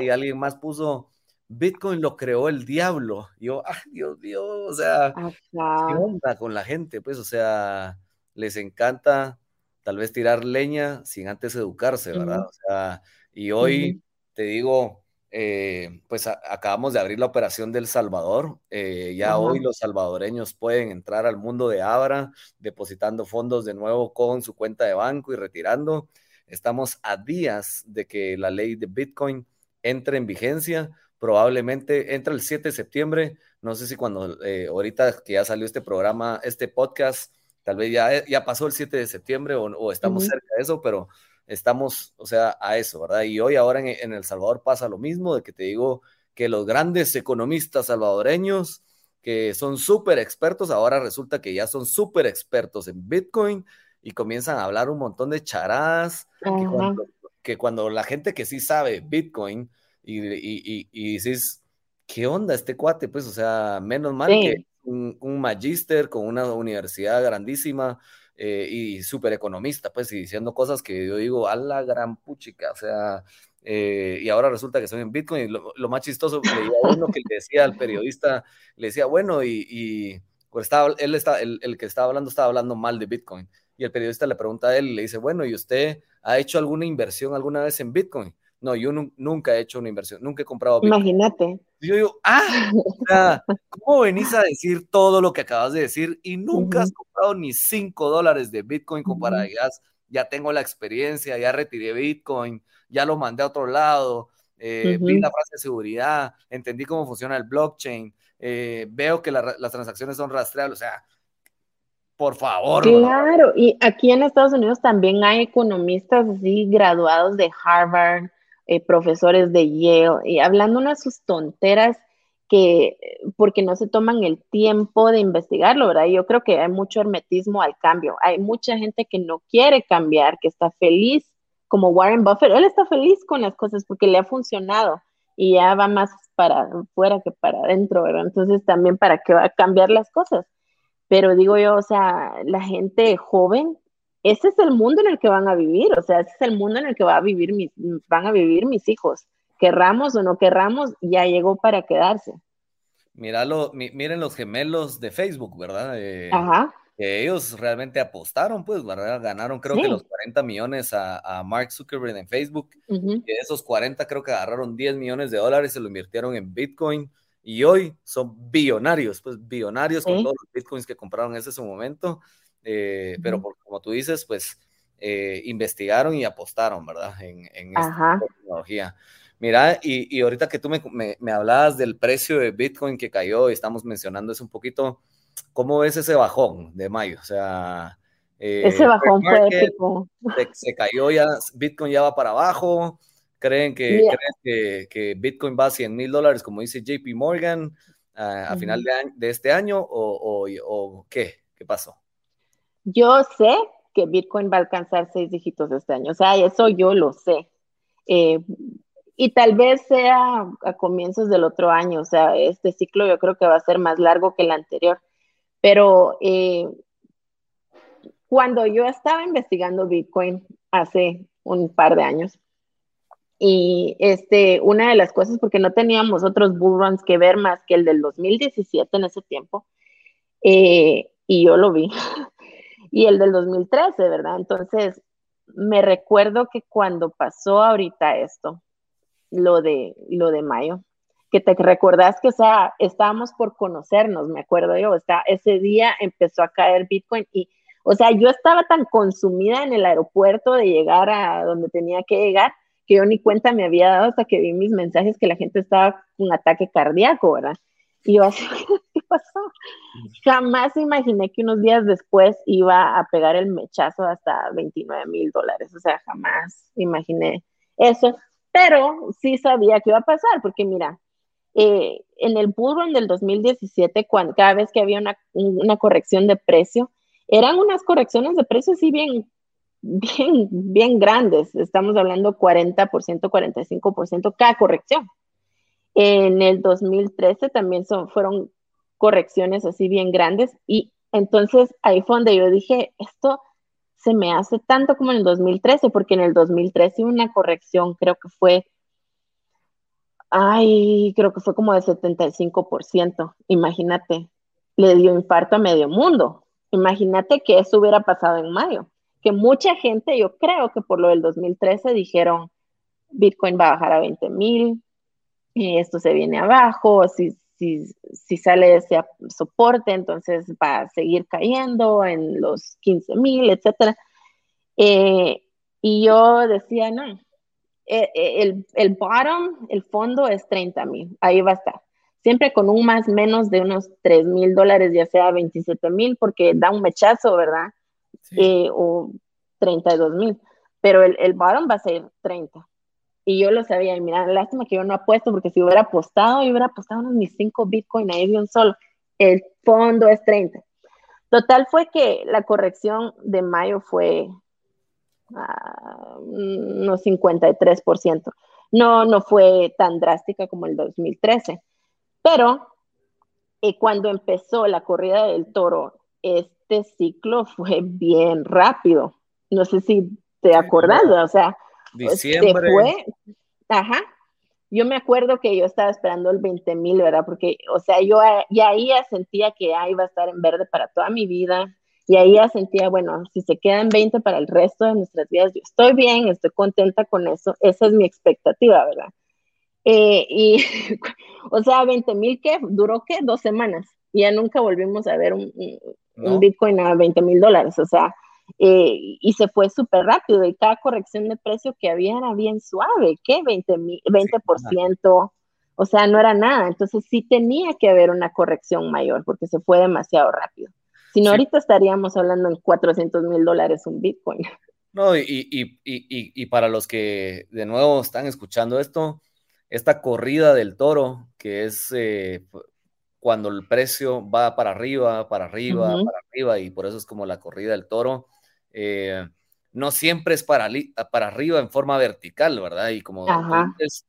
[SPEAKER 1] y, alguien más puso, Bitcoin lo creó el diablo. Yo, ay, Dios mío, o sea, ¿qué onda con la gente? Pues, o sea, les encanta tal vez tirar leña sin antes educarse, ¿verdad? O sea, y hoy te digo, eh, pues acabamos de abrir la operación del Salvador. Eh, ya hoy los salvadoreños pueden entrar al mundo de Abra, depositando fondos de nuevo con su cuenta de banco y retirando. Estamos a días de que la ley de Bitcoin entre en vigencia. Probablemente entra el 7 de septiembre. No sé si cuando eh, ahorita que ya salió este programa, este podcast, tal vez ya, ya pasó el 7 de septiembre o, estamos cerca de eso, pero estamos, o sea, a eso, ¿verdad? Y hoy ahora en, El Salvador pasa lo mismo, de que te digo que los grandes economistas salvadoreños, que son súper expertos, ahora resulta que ya son súper expertos en Bitcoin, y comienzan a hablar un montón de charadas, que cuando, la gente que sí sabe Bitcoin y, y, y, dices, ¿qué onda este cuate? Pues, o sea, menos mal que un, un magíster con una universidad grandísima eh, y súper economista, pues, y diciendo cosas que yo digo, a la gran puchica, o sea, eh, y ahora resulta que son en Bitcoin. Y lo, más chistoso, uno que le decía al periodista, le decía, bueno, y, pues estaba, él está, el, el, que estaba hablando estaba hablando mal de Bitcoin y el periodista le pregunta a él le dice, bueno, ¿y usted ha hecho alguna inversión alguna vez en Bitcoin? No, yo nunca he hecho una inversión, nunca he comprado.
[SPEAKER 2] Imagínate.
[SPEAKER 1] Yo digo, ah, o sea, ¿cómo venís a decir todo lo que acabas de decir y nunca has comprado ni cinco dólares de Bitcoin como para ya tengo la experiencia, ya retiré Bitcoin, ya lo mandé a otro lado, eh, vi la frase de seguridad, entendí cómo funciona el blockchain, eh, veo que las transacciones son rastreables, o sea, por favor.
[SPEAKER 2] Claro, y aquí en Estados Unidos también hay economistas así graduados de Harvard, eh, profesores de Yale, y hablando unas sus tonteras que, porque no se toman el tiempo de investigarlo, ¿verdad? Yo creo que hay mucho hermetismo al cambio. Hay mucha gente que no quiere cambiar, que está feliz, como Warren Buffett. Él está feliz con las cosas porque le ha funcionado y ya va más para afuera que para adentro, ¿verdad? Entonces también para qué va a cambiar las cosas pero digo yo, o sea, la gente joven ese es el mundo en el que van a vivir, o sea, ese es el mundo en el que va a vivir mis, van a vivir mis hijos. Querramos o no querramos, ya llegó para quedarse.
[SPEAKER 1] Míralo, miren los gemelos de Facebook, ¿verdad?
[SPEAKER 2] Eh, Ajá.
[SPEAKER 1] Que ellos realmente apostaron, pues, ¿verdad? Ganaron creo que los 40 millones a, Mark Zuckerberg en Facebook. Y de esos 40 creo que agarraron 10 millones de dólares, se lo invirtieron en Bitcoin. Y hoy son billonarios, pues billonarios con todos los Bitcoins que compraron en ese momento. Eh, pero como tú dices, pues eh, investigaron y apostaron, ¿verdad? En, esta tecnología. Mira, y, ahorita que tú me, me, hablabas del precio de Bitcoin que cayó y estamos mencionando eso un poquito, ¿cómo ves ese bajón de mayo? O sea,
[SPEAKER 2] eh, ese bajón fue épico.
[SPEAKER 1] Se, cayó ya, Bitcoin ya va para abajo. ¿Creen que, ¿creen que, Bitcoin va a 100 mil dólares, como dice JP Morgan, a final de, de, este año? O, o, ¿O qué? ¿Qué pasó?
[SPEAKER 2] Yo sé que Bitcoin va a alcanzar seis dígitos este año, o sea, eso yo lo sé. Eh, y tal vez sea a comienzos del otro año, o sea, este ciclo yo creo que va a ser más largo que el anterior. Pero eh, cuando yo estaba investigando Bitcoin hace un par de años, y este, una de las cosas, porque no teníamos otros bull runs que ver más que el del 2017 en ese tiempo, eh, y yo lo vi, (laughs) y el del 2013, ¿verdad? Entonces, me recuerdo que cuando pasó ahorita esto, lo de, lo de mayo, que te recordás que, o sea, estábamos por conocernos, me acuerdo yo, o sea, ese día empezó a caer Bitcoin y, o sea, yo estaba tan consumida en el aeropuerto de llegar a donde tenía que llegar, que yo ni cuenta me había dado hasta que vi mis mensajes que la gente estaba con ataque cardíaco, ¿verdad? Y yo así, (laughs) ¿qué pasó? Jamás imaginé que unos días después iba a pegar el mechazo hasta 29 mil dólares. O sea, jamás imaginé eso. Pero sí sabía que iba a pasar, porque mira, eh, en el bullrun del 2017, cuando, cada vez que había una, una, corrección de precio, eran unas correcciones de precio así bien, (laughs) bien, bien grandes. Estamos hablando 40%, 45% cada corrección. En el 2013 también son, fueron correcciones así bien grandes y entonces ahí fue donde yo dije, esto se me hace tanto como en el 2013, porque en el 2013 una corrección creo que fue, ay, creo que fue como de 75%, imagínate, le dio infarto a medio mundo. Imagínate que eso hubiera pasado en mayo, que mucha gente, yo creo que por lo del 2013 dijeron, Bitcoin va a bajar a 20 mil, esto se viene abajo, si, si, si sale ese soporte, entonces va a seguir cayendo en los 15 mil, etc. Eh, y yo decía, no, eh, eh, el, el, bottom, el fondo es 30 mil, ahí va a estar. Siempre con un más menos de unos 3 mil dólares, ya sea 27 mil, porque da un mechazo, ¿verdad? o 32 mil. Pero el, el bottom va a ser 30. Y yo lo sabía, y mira, lástima que yo no apuesto, porque si hubiera apostado, yo hubiera apostado unos mis 5 Bitcoin ahí de un solo. El fondo es 30. Total fue que la corrección de mayo fue uh, unos 53%. No, no fue tan drástica como el 2013. Pero eh, cuando empezó la corrida del toro, este ciclo fue bien rápido. No sé si te acordás, o sea,
[SPEAKER 1] Diciembre.
[SPEAKER 2] fue, ajá. Yo me acuerdo que yo estaba esperando el 20 mil, ¿verdad? Porque, o sea, yo ya ahí ya sentía que ahí iba a estar en verde para toda mi vida. Y ahí ya sentía, bueno, si se quedan 20 para el resto de nuestras vidas, yo estoy bien, estoy contenta con eso. Esa es mi expectativa, ¿verdad? Eh, y, (laughs) o sea, 20 mil, ¿qué? ¿Duró qué? Dos semanas. Y ya nunca volvimos a ver un, un Bitcoin a 20 mil dólares. O sea, eh, y se fue súper rápido y cada corrección de precio que había era bien suave, ¿qué? 20, 20%, o sea, no era nada. Entonces sí tenía que haber una corrección mayor porque se fue demasiado rápido. Si no, ahorita estaríamos hablando en 400 mil dólares un Bitcoin.
[SPEAKER 1] No, y, y, y, y, para los que de nuevo están escuchando esto, esta corrida del toro, que es eh, cuando el precio va para arriba, para arriba, para arriba, y por eso es como la corrida del toro, eh, no siempre es para, para arriba en forma vertical, ¿verdad? Y como antes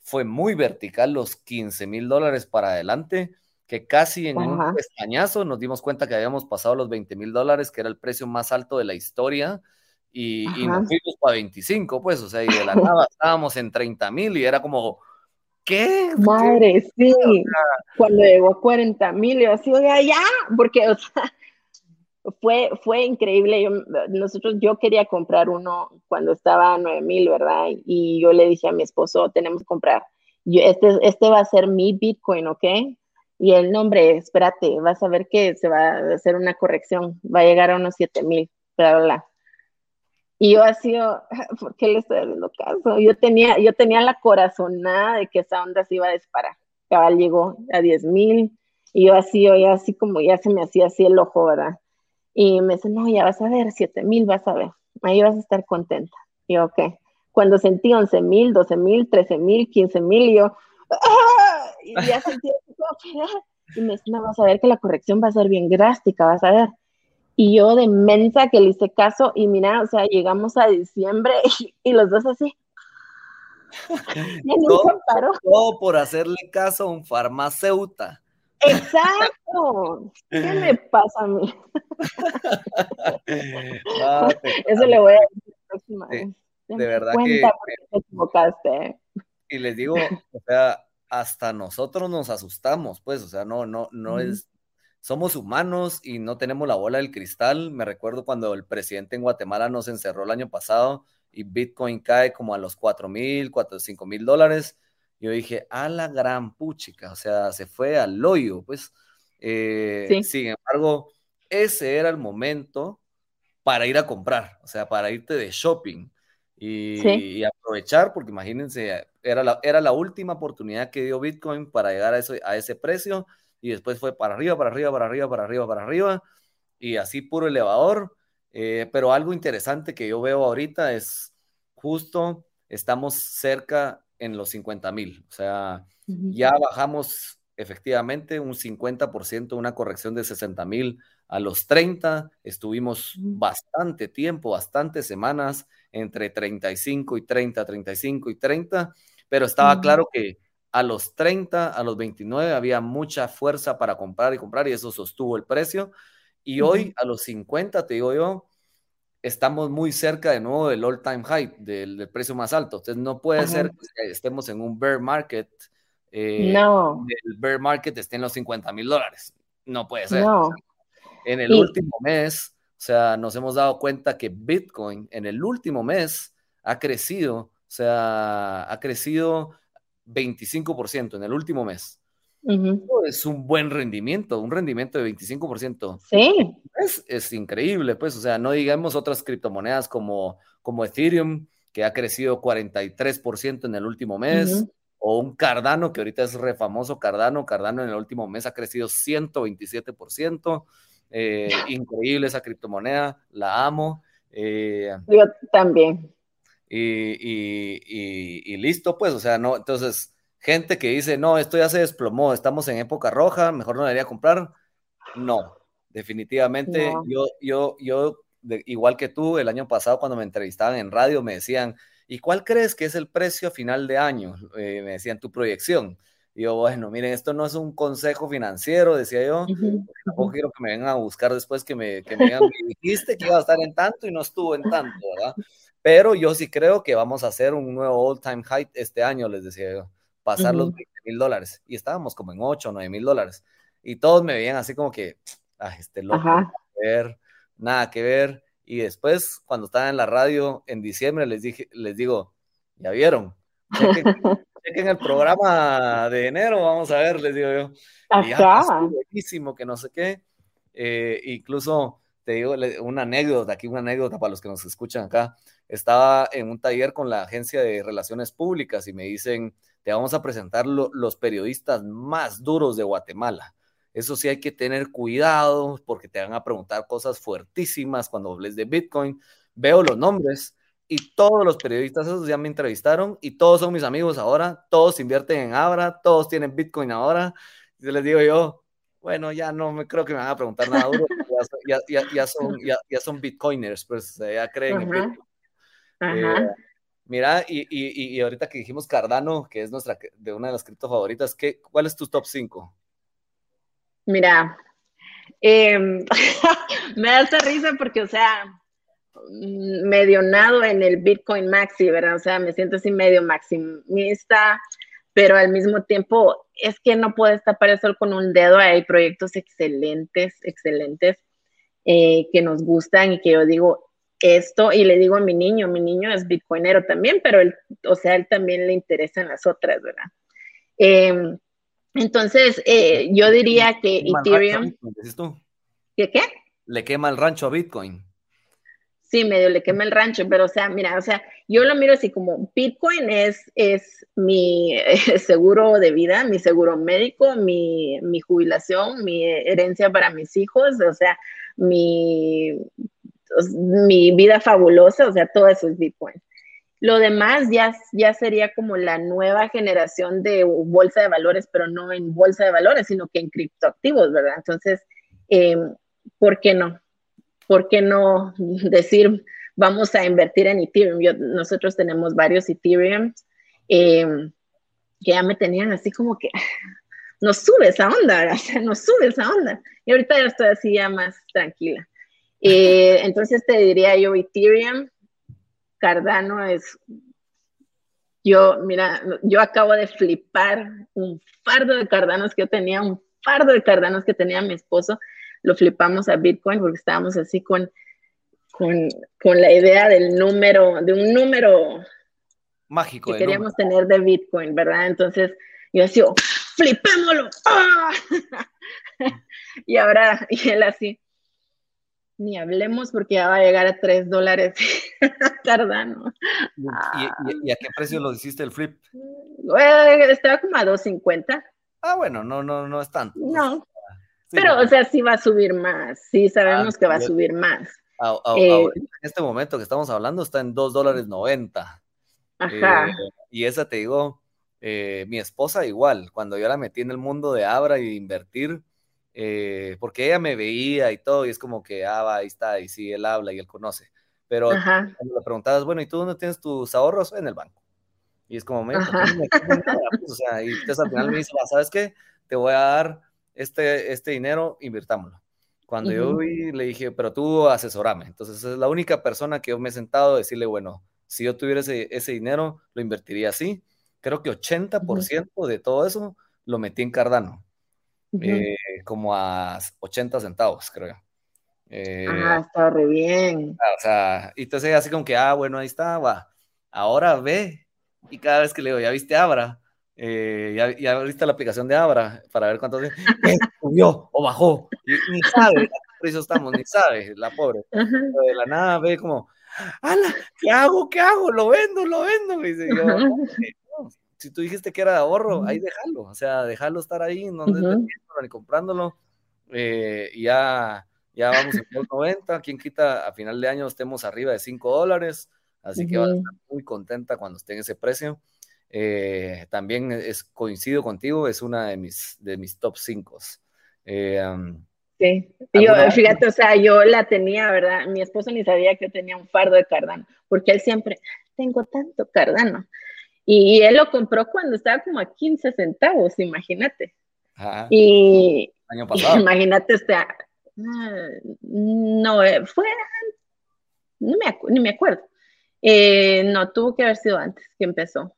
[SPEAKER 1] fue muy vertical los 15 mil dólares para adelante, que casi en un pestañazo nos dimos cuenta que habíamos pasado los 20 mil dólares, que era el precio más alto de la historia, y, nos fuimos para 25, pues, o sea, y de la nada estábamos en 30 mil y era como, ¿qué?
[SPEAKER 2] Madre, sí. Cuando llegó a 40 mil, yo así, oiga, ya, porque, o sea, fue, fue increíble. Yo, nosotros, yo quería comprar uno cuando estaba a 9 mil, ¿verdad? Y yo le dije a mi esposo, tenemos que comprar. Este, este va a ser mi Bitcoin, ¿ok? Y el nombre, espérate, vas a ver que se va a hacer una corrección, va a llegar a unos 7 mil, bla, bla, bla. Y yo así, (laughs) ¿por qué le estoy haciendo caso? Yo tenía, yo tenía la corazonada de que esa onda se iba a disparar. Cabal llegó a 10 mil y yo así, yo así como ya se me hacía así el ojo, ¿verdad? Y me dice, no, ya vas a ver, 7 mil vas a ver, ahí vas a estar contenta. Y yo, ok. Cuando sentí 11 mil, 12 mil, 13 mil, 15 mil, y yo, ¡ah! y ya sentí, y me dice, no, vas a ver que la corrección va a ser bien drástica, vas a ver. Y yo de mensa que le hice caso, y mira, o sea, llegamos a diciembre (laughs) y, los dos así. (laughs)
[SPEAKER 1] todo, todo por hacerle caso a un farmacéutico.
[SPEAKER 2] Exacto. ¿Qué me pasa a mí? (laughs) Eso le voy a decir la próxima vez.
[SPEAKER 1] De verdad que.
[SPEAKER 2] Te equivocaste.
[SPEAKER 1] Y les digo, o sea, hasta nosotros nos asustamos, pues, o sea, no, no, no es. Somos humanos y no tenemos la bola del cristal. Me recuerdo cuando el presidente en Guatemala nos encerró el año pasado y Bitcoin cae como a los 4 mil, 4, 5 mil dólares yo dije, a la gran puchica, o sea, se fue al hoyo, pues. Eh, sin embargo, ese era el momento para ir a comprar, o sea, para irte de shopping y, aprovechar, porque imagínense, era la, era la última oportunidad que dio Bitcoin para llegar a, eso, a ese precio y después fue para arriba, para arriba, para arriba, para arriba, para arriba y así puro elevador. Eh, pero algo interesante que yo veo ahorita es justo estamos cerca en los 50 mil. O sea, ya bajamos efectivamente un 50%, una corrección de 60 mil a los 30. Estuvimos bastante tiempo, bastantes semanas entre 35 y 30, 35 y 30, pero estaba claro que a los 30, a los 29 había mucha fuerza para comprar y comprar y eso sostuvo el precio. Y hoy a los 50, te digo yo, estamos muy cerca de nuevo del all-time high, del, precio más alto. Entonces no puede ser que estemos en un bear market.
[SPEAKER 2] Eh, no.
[SPEAKER 1] El bear market esté en los 50 mil dólares. No puede ser. No. En el último mes, o sea, nos hemos dado cuenta que Bitcoin en el último mes ha crecido, o sea, ha crecido 25% en el último mes. Es un buen rendimiento, un rendimiento de 25%.
[SPEAKER 2] Sí.
[SPEAKER 1] Es, es, increíble, pues, o sea, no digamos otras criptomonedas como, como Ethereum, que ha crecido 43% en el último mes, o un Cardano, que ahorita es refamoso Cardano, Cardano en el último mes ha crecido 127%. Eh, (laughs) increíble esa criptomoneda, la amo. Eh,
[SPEAKER 2] Yo también.
[SPEAKER 1] Y, y, y, listo, pues, o sea, no, entonces gente que dice, no, esto ya se desplomó, estamos en época roja, mejor no debería comprar. No, definitivamente yo, yo, yo, igual que tú, el año pasado cuando me entrevistaban en radio, me decían, ¿y cuál crees que es el precio a final de año? Eh, me decían, tu proyección. Y yo, bueno, miren, esto no es un consejo financiero, decía yo, tampoco quiero que me vengan a buscar después que me, que me digan, dijiste que iba a estar en tanto y no estuvo en tanto, ¿verdad? Pero yo sí creo que vamos a hacer un nuevo all-time high este año, les decía yo pasar los 20 mil dólares. Y estábamos como en 8 o 9 mil dólares. Y todos me veían así como que, ah, este loco, nada que ver, nada que ver. Y después, cuando estaba en la radio en diciembre, les dije, les digo, ya vieron, chequen, (laughs) el programa de enero, vamos a ver, les digo yo.
[SPEAKER 2] Ajá.
[SPEAKER 1] buenísimo, que no sé qué. Eh, incluso te digo una anécdota, aquí una anécdota para los que nos escuchan acá. Estaba en un taller con la agencia de relaciones públicas y me dicen, te vamos a presentar los periodistas más duros de Guatemala. Eso sí hay que tener cuidado porque te van a preguntar cosas fuertísimas cuando hables de Bitcoin. Veo los nombres y todos los periodistas esos ya me entrevistaron y todos son mis amigos ahora, todos invierten en Abra, todos tienen Bitcoin ahora. Y les digo yo, bueno, ya no me creo que me van a preguntar nada duro, ya, ya, ya, son, ya, son Bitcoiners, pues ya creen en Bitcoin. Eh, Mira, y, y, y, ahorita que dijimos Cardano, que es nuestra de una de las cripto favoritas, ¿qué, ¿cuál es tu top 5?
[SPEAKER 2] Mira, em, (laughs) me da esta risa porque, o sea, mm, medio nado en el Bitcoin Maxi, ¿verdad? O sea, me siento así medio maximista, pero al mismo tiempo es que no puedes tapar el sol con un dedo. Hay proyectos excelentes, excelentes eh, que nos gustan y que yo digo esto y le digo a mi niño, mi niño es bitcoinero también, pero él, o sea, él también le interesan las otras, ¿verdad? Em, entonces, eh, yo diría que Ethereum... ¿Qué qué?
[SPEAKER 1] Le quema el rancho a Bitcoin.
[SPEAKER 2] Sí, medio le quema el rancho, pero o sea, mira, o sea, yo lo miro así como Bitcoin es, es mi (laughs) seguro de vida, mi seguro médico, mi, mi jubilación, mi herencia para mis hijos, o sea, mi, mi vida fabulosa, o sea, todo eso es Bitcoin. Lo demás ya, ya sería como la nueva generación de bolsa de valores, pero no en bolsa de valores, sino que en criptoactivos, ¿verdad? Entonces, em, ¿por qué no? ¿Por qué no (laughs) decir vamos a invertir en Ethereum? nosotros tenemos varios Ethereum em, que ya me tenían así como que (laughs) nos sube esa onda, (laughs) o sea, nos sube esa onda. Y ahorita ya estoy así ya más tranquila. Eh, entonces te diría yo Ethereum, Cardano es, yo, mira, yo acabo de flipar un fardo de Cardanos que yo tenía, un fardo de Cardanos que tenía mi esposo, lo flipamos a Bitcoin porque estábamos así con, con, con la idea del número, de un número
[SPEAKER 1] mágico
[SPEAKER 2] que queríamos tener de Bitcoin, ¿verdad? Entonces yo decía, flipémoslo. ¡Ah! (laughs) y ahora, y él así, ni hablemos porque ya va a llegar a 3 dólares (laughs) Cardano.
[SPEAKER 1] ¿Y, a qué precio lo hiciste el flip?
[SPEAKER 2] estaba como a 2.50.
[SPEAKER 1] Ah, bueno, no, no, no es tanto.
[SPEAKER 2] No. Pero, o sea, sí va a subir más. Sí, sabemos ah, que va a subir más.
[SPEAKER 1] Eh, en este momento que estamos hablando está en 2 dólares 90. Ajá. Eh, y esa te digo, eh, mi esposa igual, cuando yo la metí en el mundo de Abra y invertir, eh, porque ella me veía y todo, y es como que, ah, va, ahí está, y sí, él habla y él conoce. Pero cuando le preguntabas, bueno, ¿y tú dónde tienes tus ahorros? En el banco. Y es como, me, pues, o sea, y entonces al final me dice, ¿sabes qué? Te voy a dar este, este dinero, invirtámoslo. Cuando yo vi, le dije, pero tú asesorame. Entonces es la única persona que yo me he sentado a decirle, bueno, si yo tuviera ese, ese dinero, lo invertiría así. Creo que 80% de todo eso lo metí en Cardano. Eh, como a 80 centavos, creo.
[SPEAKER 2] Eh, ah, está re bien.
[SPEAKER 1] Ah, o sea, y entonces así como que, ah, bueno, ahí está, va. Ahora ve, y cada vez que le digo, ¿ya viste Abra? Eh, ya, ya, viste la aplicación de Abra para ver cuánto subió o bajó. ni sabe, por eso estamos, ni sabe, la pobre. de la nada ve como, ¡Hala! ¿Qué hago? ¿Qué hago? Lo vendo, lo vendo. Y dice yo, si tú dijiste que era de ahorro, ahí déjalo, o sea, déjalo estar ahí, no uh ni comprándolo, eh, y ya, ya vamos en 90, quien quita a final de año estemos arriba de 5 dólares, así que va a estar muy contenta cuando esté en ese precio. Eh, también es, coincido contigo, es una de mis, de mis top 5.
[SPEAKER 2] Eh, sí, yo, fíjate, o sea, yo la tenía, ¿verdad? Mi esposo ni sabía que tenía un fardo de Cardano, porque él siempre, tengo tanto Cardano. Y él lo compró cuando estaba como a 15 centavos, imagínate. Y, Año (laughs) pasado. imagínate, este, no, eh, fue, no me ni me acuerdo. Eh, no, tuvo que haber sido antes que empezó.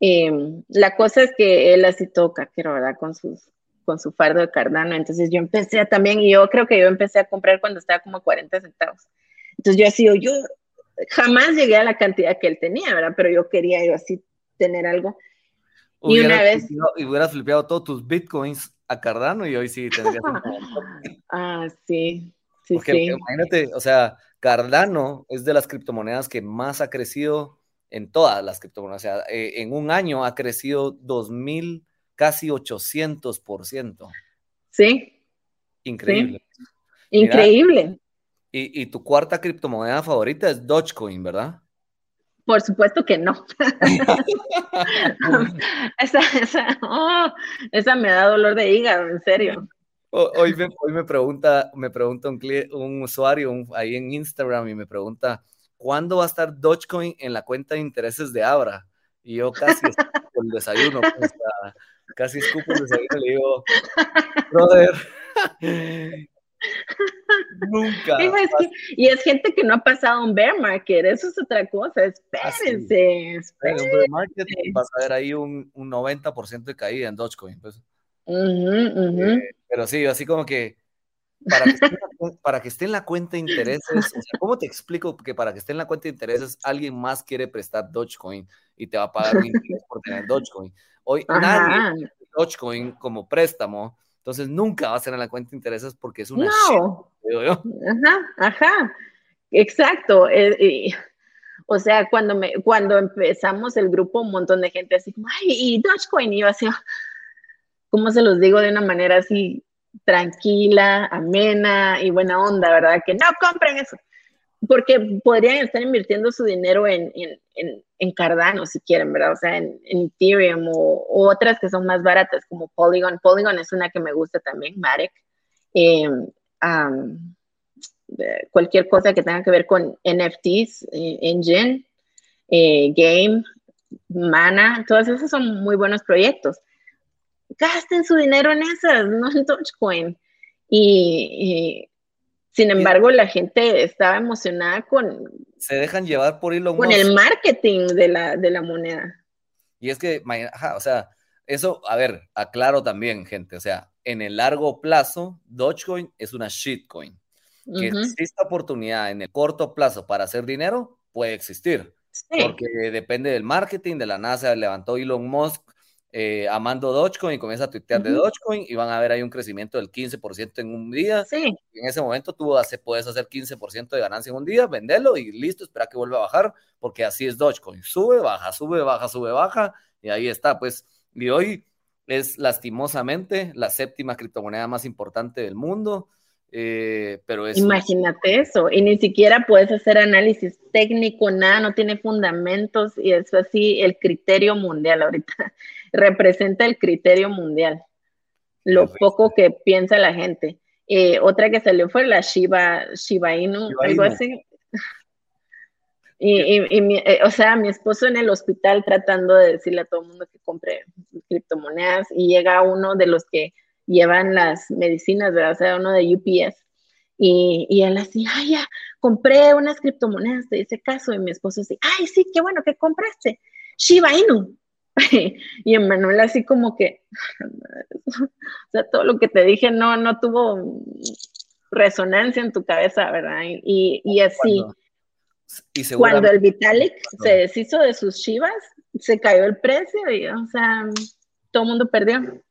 [SPEAKER 2] Em, la cosa es que él así toca, quiero ¿verdad? Con, sus, con su fardo de Cardano. Entonces yo empecé también, y yo creo que yo empecé a comprar cuando estaba como a 40 centavos. Entonces yo así, yo, jamás llegué a la cantidad que él tenía, ¿verdad? Pero yo quería yo así tener algo.
[SPEAKER 1] y una vez... y hubieras flipeado todos tus bitcoins a Cardano y hoy sí tendrías (laughs)
[SPEAKER 2] Ah, sí, sí,
[SPEAKER 1] Porque,
[SPEAKER 2] sí.
[SPEAKER 1] Imagínate, o sea, Cardano es de las criptomonedas que más ha crecido en todas las criptomonedas. O sea, eh, en un año ha crecido 2000, casi 800%.
[SPEAKER 2] Sí.
[SPEAKER 1] Increíble.
[SPEAKER 2] Increíble.
[SPEAKER 1] Y, tu cuarta criptomoneda favorita es Dogecoin, ¿verdad?
[SPEAKER 2] Por supuesto que no. (laughs) Oh, esa, me da dolor de hígado, en serio.
[SPEAKER 1] Hoy me, hoy me pregunta, me pregunta un, un usuario ahí en Instagram y me pregunta, ¿cuándo va a estar Dogecoin en la cuenta de intereses de Abra? Y yo casi por el desayuno, pues, casi escupo el desayuno y le digo, brother, (laughs) nunca.
[SPEAKER 2] y es gente que no ha pasado un bear market, eso es otra cosa, espérense. espérense.
[SPEAKER 1] En un bear market vas a ver ahí un, un 90% de caída en Dogecoin. Pues. Eh, pero sí, así como que para que, esté (laughs) para que esté en la cuenta de intereses, ¿cómo te explico que para que esté en la cuenta de intereses alguien más quiere prestar Dogecoin y te va a pagar un interés por tener Dogecoin? Hoy nadie tiene Dogecoin como préstamo, entonces nunca va a ser en la cuenta de intereses porque es una
[SPEAKER 2] no. Ajá, ajá, exacto. Eh, o sea, cuando, me, cuando empezamos el grupo, un montón de gente así como, ay, y Dogecoin, y yo así, ¿cómo se los digo de una manera así tranquila, amena y buena onda, ¿verdad? Que no compren eso, porque podrían estar invirtiendo su dinero en, en, Cardano si quieren, ¿verdad? O sea, en, Ethereum o, otras que son más baratas como Polygon. Polygon es una que me gusta también, Marek. Em, cualquier cosa que tenga que ver con NFTs, eh, Engine, eh, Game, Mana, todas esas son muy buenos proyectos gasten su dinero en esas, no en Dogecoin. Y, sin embargo, la gente estaba emocionada con...
[SPEAKER 1] Se dejan llevar por Elon
[SPEAKER 2] Con el marketing de la, de la moneda.
[SPEAKER 1] Y es que, o sea, eso, a ver, aclaro también, gente, o sea, en el largo plazo, Dogecoin es una shitcoin. Que exista oportunidad en el corto plazo para hacer dinero, puede existir. Porque depende del marketing, de la NASA, levantó Elon Musk eh, amando Dogecoin y comienza a tuitear de Dogecoin y van a ver ahí un crecimiento del 15% en un día.
[SPEAKER 2] Sí.
[SPEAKER 1] en ese momento tú puedes hacer 15% de ganancia en un día, venderlo y listo, espera que vuelva a bajar, porque así es Dogecoin. Sube, baja, sube, baja, sube, baja, y ahí está, pues. Y hoy es lastimosamente la séptima criptomoneda más importante del mundo. Eh, pero es...
[SPEAKER 2] Imagínate eso, y ni siquiera puedes hacer análisis técnico, nada, no tiene fundamentos, y es así el criterio mundial ahorita (laughs) representa el criterio mundial, lo poco que piensa la gente. Eh, otra que salió fue la Shiba, Shiba Inu, algo así. (laughs) Y, eh, o sea, mi esposo en el hospital tratando de decirle a todo el mundo que compre criptomonedas y llega uno de los que llevan las medicinas, ¿verdad? O sea, uno de UPS. Y, y él así, ay, ya, compré unas criptomonedas de ese caso. Y mi esposo así, ay, sí, qué bueno que compraste. Shiba Inu. (laughs) y Emanuel así como que, (laughs) o sea, todo lo que te dije no, no tuvo resonancia en tu cabeza, ¿verdad? Y, y así, cuando, el Vitalik se deshizo de sus chivas, se cayó el precio y, o sea, todo el mundo perdió.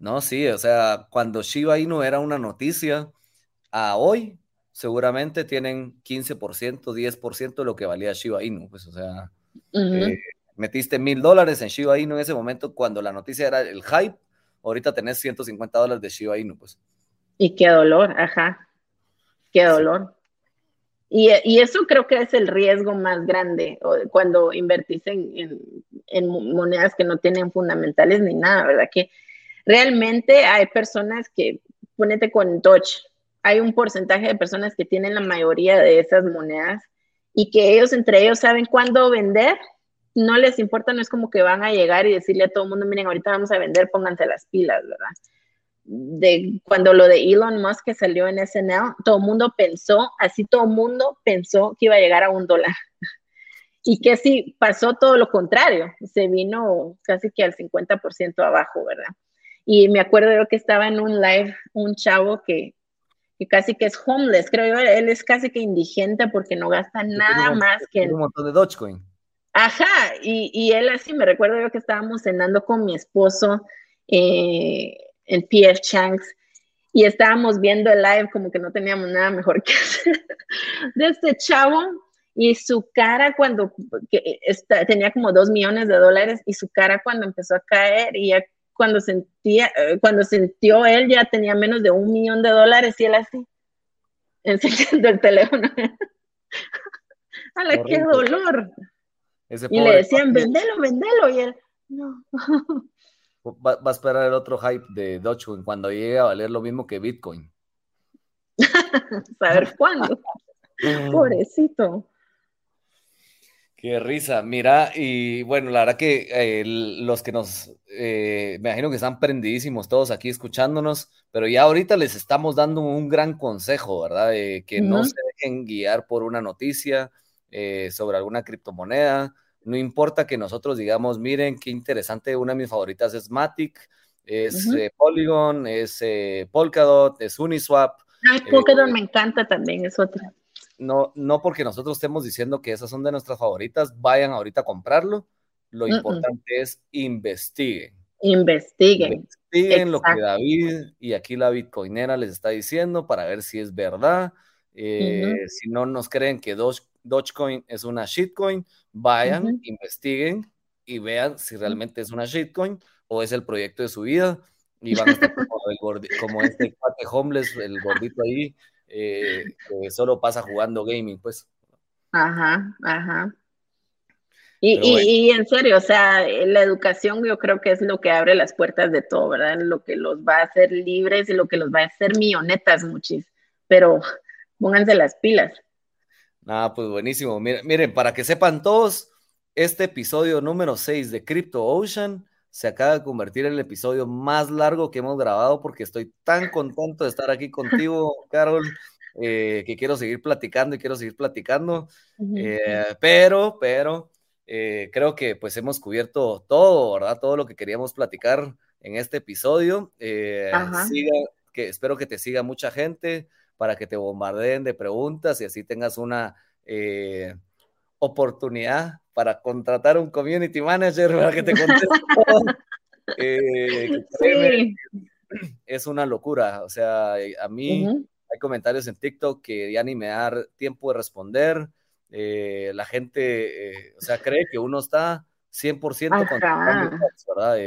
[SPEAKER 1] No, sí, o sea, cuando Shiba Inu era una noticia, a hoy seguramente tienen 15%, 10% de lo que valía Shiba Inu, pues, o sea, metiste mil dólares en Shiba Inu en ese momento cuando la noticia era el hype, ahorita tenés 150 dólares de Shiba Inu, pues.
[SPEAKER 2] Y qué dolor, ajá, qué dolor. Y, eso creo que es el riesgo más grande cuando invertís en, monedas que no tienen fundamentales ni nada, ¿verdad? Que realmente hay personas que, ponete con Doge, hay un porcentaje de personas que tienen la mayoría de esas monedas y que ellos entre ellos saben cuándo vender no les importa, no es como que van a llegar y decirle a todo el mundo, miren, ahorita vamos a vender, pónganse las pilas, ¿verdad? De cuando lo de Elon Musk que salió en SNL, todo el mundo pensó, así todo el mundo pensó que iba a llegar a un dólar. Y que sí, pasó todo lo contrario, se vino casi que al 50% abajo, ¿verdad? Y me acuerdo yo que estaba en un live un chavo que, que casi que es homeless, creo yo, él es casi que indigente porque no gasta nada más que...
[SPEAKER 1] Un montón de Dogecoin.
[SPEAKER 2] Ajá, y, él así, me recuerdo yo que estábamos cenando con mi esposo eh, en PF Changs y estábamos viendo el live como que no teníamos nada mejor que (laughs) hacer de este chavo y su cara cuando tenía como dos millones de dólares y su cara cuando empezó a caer y ya cuando sentía, eh, cuando sintió él ya tenía menos de un millón de dólares y él así enseñando (laughs) el teléfono. (laughs) ¡Hala, qué dolor! y le decían, vendelo, vendelo, y él, no. (laughs)
[SPEAKER 1] Va, a esperar el otro hype de Dogecoin cuando llegue a valer lo mismo que Bitcoin.
[SPEAKER 2] Saber cuándo. Pobrecito.
[SPEAKER 1] Qué risa, mira, y bueno, la verdad que eh, los que nos, eh, me imagino que están prendidísimos todos aquí escuchándonos, pero ya ahorita les estamos dando un gran consejo, ¿verdad? que no se dejen guiar por una noticia eh, sobre alguna criptomoneda, no importa que nosotros digamos, miren, qué interesante, una de mis favoritas es Matic, es Polygon, es Polkadot, es Uniswap.
[SPEAKER 2] Ah, Polkadot me encanta también, es otra
[SPEAKER 1] no, no porque nosotros estemos diciendo que esas son de nuestras favoritas, vayan ahorita a comprarlo. Lo importante es investiguen.
[SPEAKER 2] Investiguen.
[SPEAKER 1] Investiguen lo que David y aquí la Bitcoinera les está diciendo para ver si es verdad. Eh, si no nos creen que Dogecoin es una shitcoin, vayan, investiguen y vean si realmente es una shitcoin o es el proyecto de su vida. Y van a estar (laughs) como, como este cuate homeless, el gordito ahí, eh, que solo pasa jugando gaming, pues.
[SPEAKER 2] Ajá, ajá. Y, en serio, o sea, la educación yo creo que es lo que abre las puertas de todo, ¿verdad? Lo que los va a hacer libres y lo que los va a hacer millonetas, muchis. Pero pónganse las pilas.
[SPEAKER 1] Ah, pues buenísimo. Miren, miren, para que sepan todos, este episodio número 6 de Crypto Ocean se acaba de convertir en el episodio más largo que hemos grabado porque estoy tan contento de estar aquí contigo, Carol, eh, que quiero seguir platicando y quiero seguir platicando. Eh, pero, pero, eh, creo que pues hemos cubierto todo, ¿verdad? Todo lo que queríamos platicar en este episodio. Siga, que espero que te siga mucha gente para que te bombardeen de preguntas y así tengas una oportunidad para contratar un community manager para que te conteste (laughs) eh, Es una locura, o sea, a mí hay comentarios en TikTok que ya ni me da tiempo de responder. Eh, la gente, eh, o sea, cree que uno está 100% ¿verdad?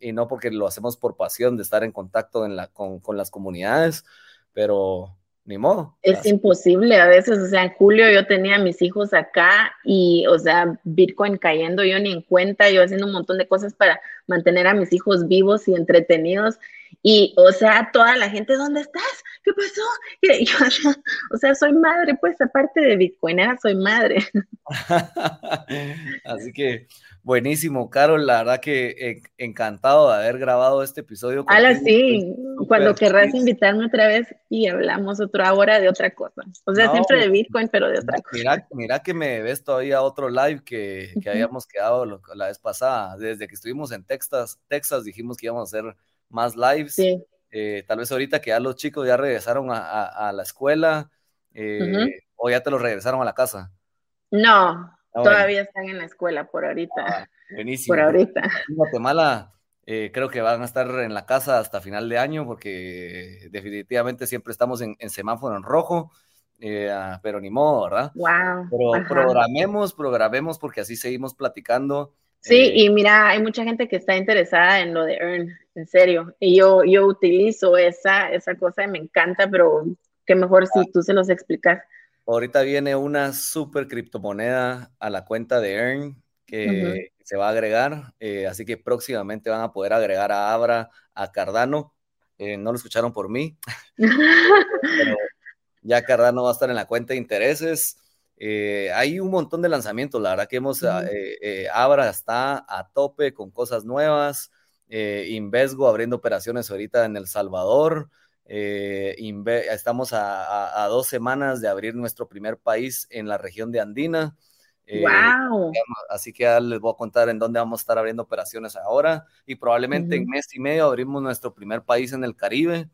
[SPEAKER 1] y no porque lo hacemos por pasión de estar en contacto en la, con, con las comunidades, pero ni modo.
[SPEAKER 2] Es imposible a veces, o sea, en julio yo tenía a mis hijos acá y, o sea, Bitcoin cayendo yo ni en cuenta, yo haciendo un montón de cosas para mantener a mis hijos vivos y entretenidos. Y, o sea, toda la gente, ¿dónde estás? ¿Qué pasó? Y yo, (laughs) o sea, soy madre, pues, aparte de Bitcoinera, soy madre. (laughs) (laughs)
[SPEAKER 1] Así que, Buenísimo, Carol, la verdad que encantado de haber grabado este episodio.
[SPEAKER 2] Hala, sí, cuando querrás invitarme otra vez y hablamos otra hora de otra cosa. O sea, siempre de Bitcoin, pero de otra
[SPEAKER 1] cosa. Mira que me ves todavía otro live que, que habíamos quedado la vez pasada. Desde que estuvimos en Texas, Texas dijimos que íbamos a hacer más lives. Sí. Eh, tal vez ahorita que ya los chicos ya regresaron a, la escuela eh, o ya te los regresaron a la casa.
[SPEAKER 2] No, Ah, Todavía están en la escuela por ahorita. Ah,
[SPEAKER 1] buenísimo.
[SPEAKER 2] Por ahorita.
[SPEAKER 1] En Guatemala eh, creo que van a estar en la casa hasta final de año porque definitivamente siempre estamos en, semáforo en rojo. Ah, pero ni modo, ¿verdad?
[SPEAKER 2] Wow.
[SPEAKER 1] Pero programemos, programemos porque así seguimos platicando.
[SPEAKER 2] Sí, eh, y mira, hay mucha gente que está interesada en lo de Earn, en serio. Y yo, yo utilizo esa, esa cosa y me encanta, pero qué mejor si tú se los explicas.
[SPEAKER 1] Ahorita viene una super criptomoneda a la cuenta de Earn que se va a agregar, eh, así que próximamente van a poder agregar a Abra, a Cardano. Eh, no lo escucharon por mí, (laughs) ya Cardano va a estar en la cuenta de intereses. Eh, hay un montón de lanzamientos, la verdad que hemos, Abra está a tope con cosas nuevas, Invesgo abriendo operaciones ahorita en El Salvador, eh, estamos a, dos semanas de abrir nuestro primer país en la región de Andina.
[SPEAKER 2] wow.
[SPEAKER 1] Eh, así que ya les voy a contar en dónde vamos a estar abriendo operaciones ahora y probablemente en mes y medio abrimos nuestro primer país en el Caribe.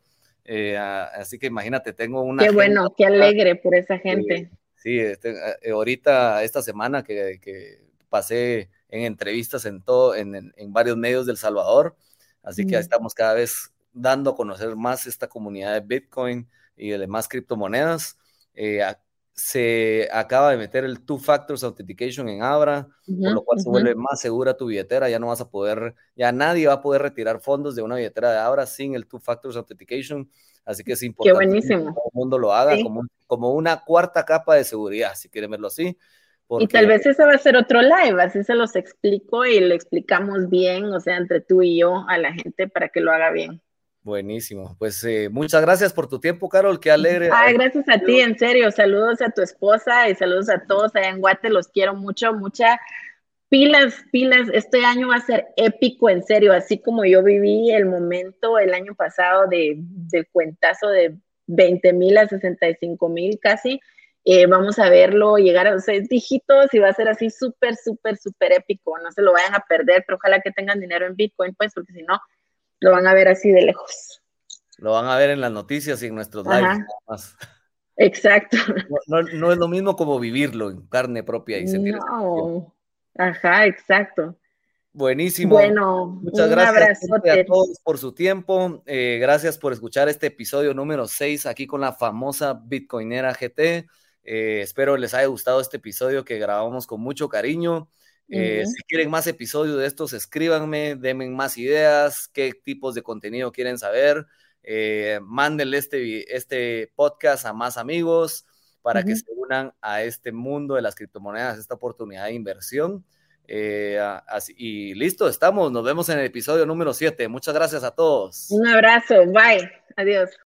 [SPEAKER 1] Eh, así que imagínate, tengo una...
[SPEAKER 2] Qué bueno, qué alegre por esa gente.
[SPEAKER 1] Sí, este, ahorita, esta semana que, pasé en entrevistas en, todo, en, en, varios medios del Salvador, así que estamos cada vez dando a conocer más esta comunidad de Bitcoin y de demás criptomonedas. Eh, se acaba de meter el Two Factors Authentication en Abra, por lo cual se vuelve más segura tu billetera. Ya no vas a poder, ya nadie va a poder retirar fondos de una billetera de Abra sin el Two Factors Authentication. Así que es importante
[SPEAKER 2] que todo
[SPEAKER 1] el mundo lo haga como, como una cuarta capa de seguridad, si quieren verlo así.
[SPEAKER 2] Y tal vez ese va a ser otro live, así se los explico y le explicamos bien, o sea, entre tú y yo a la gente para que lo haga bien.
[SPEAKER 1] Buenísimo. Pues eh, muchas gracias por tu tiempo, Carol. Qué alegre.
[SPEAKER 2] Ay, gracias a ti, en serio. Saludos a tu esposa y saludos a todos allá en Guate. Los quiero mucho, mucha pilas, pilas. Este año va a ser épico, en serio. Así como yo viví el momento el año pasado de, del cuentazo de 20 mil a 65 mil casi. Eh, vamos a verlo llegar a los seis dígitos y va a ser así súper, súper, súper épico. No se lo vayan a perder, pero ojalá que tengan dinero en Bitcoin, pues, porque si no, lo van a ver así de lejos.
[SPEAKER 1] Lo van a ver en las noticias y en nuestros lives.
[SPEAKER 2] Exacto.
[SPEAKER 1] No, es lo mismo como vivirlo en carne propia y sentir.
[SPEAKER 2] No. Ajá, exacto.
[SPEAKER 1] Buenísimo.
[SPEAKER 2] Bueno,
[SPEAKER 1] muchas gracias a todos por su tiempo. Eh, gracias por escuchar este episodio número 6 aquí con la famosa Bitcoinera GT. Eh, espero les haya gustado este episodio que grabamos con mucho cariño. Eh, si quieren más episodios de estos, escríbanme, denme más ideas, qué tipos de contenido quieren saber. Mándenle este, este podcast a más amigos para que se unan a este mundo de las criptomonedas, esta oportunidad de inversión. Eh, así, y listo, estamos. Nos vemos en el episodio número 7. Muchas gracias a todos.
[SPEAKER 2] Un abrazo. Bye. Adiós.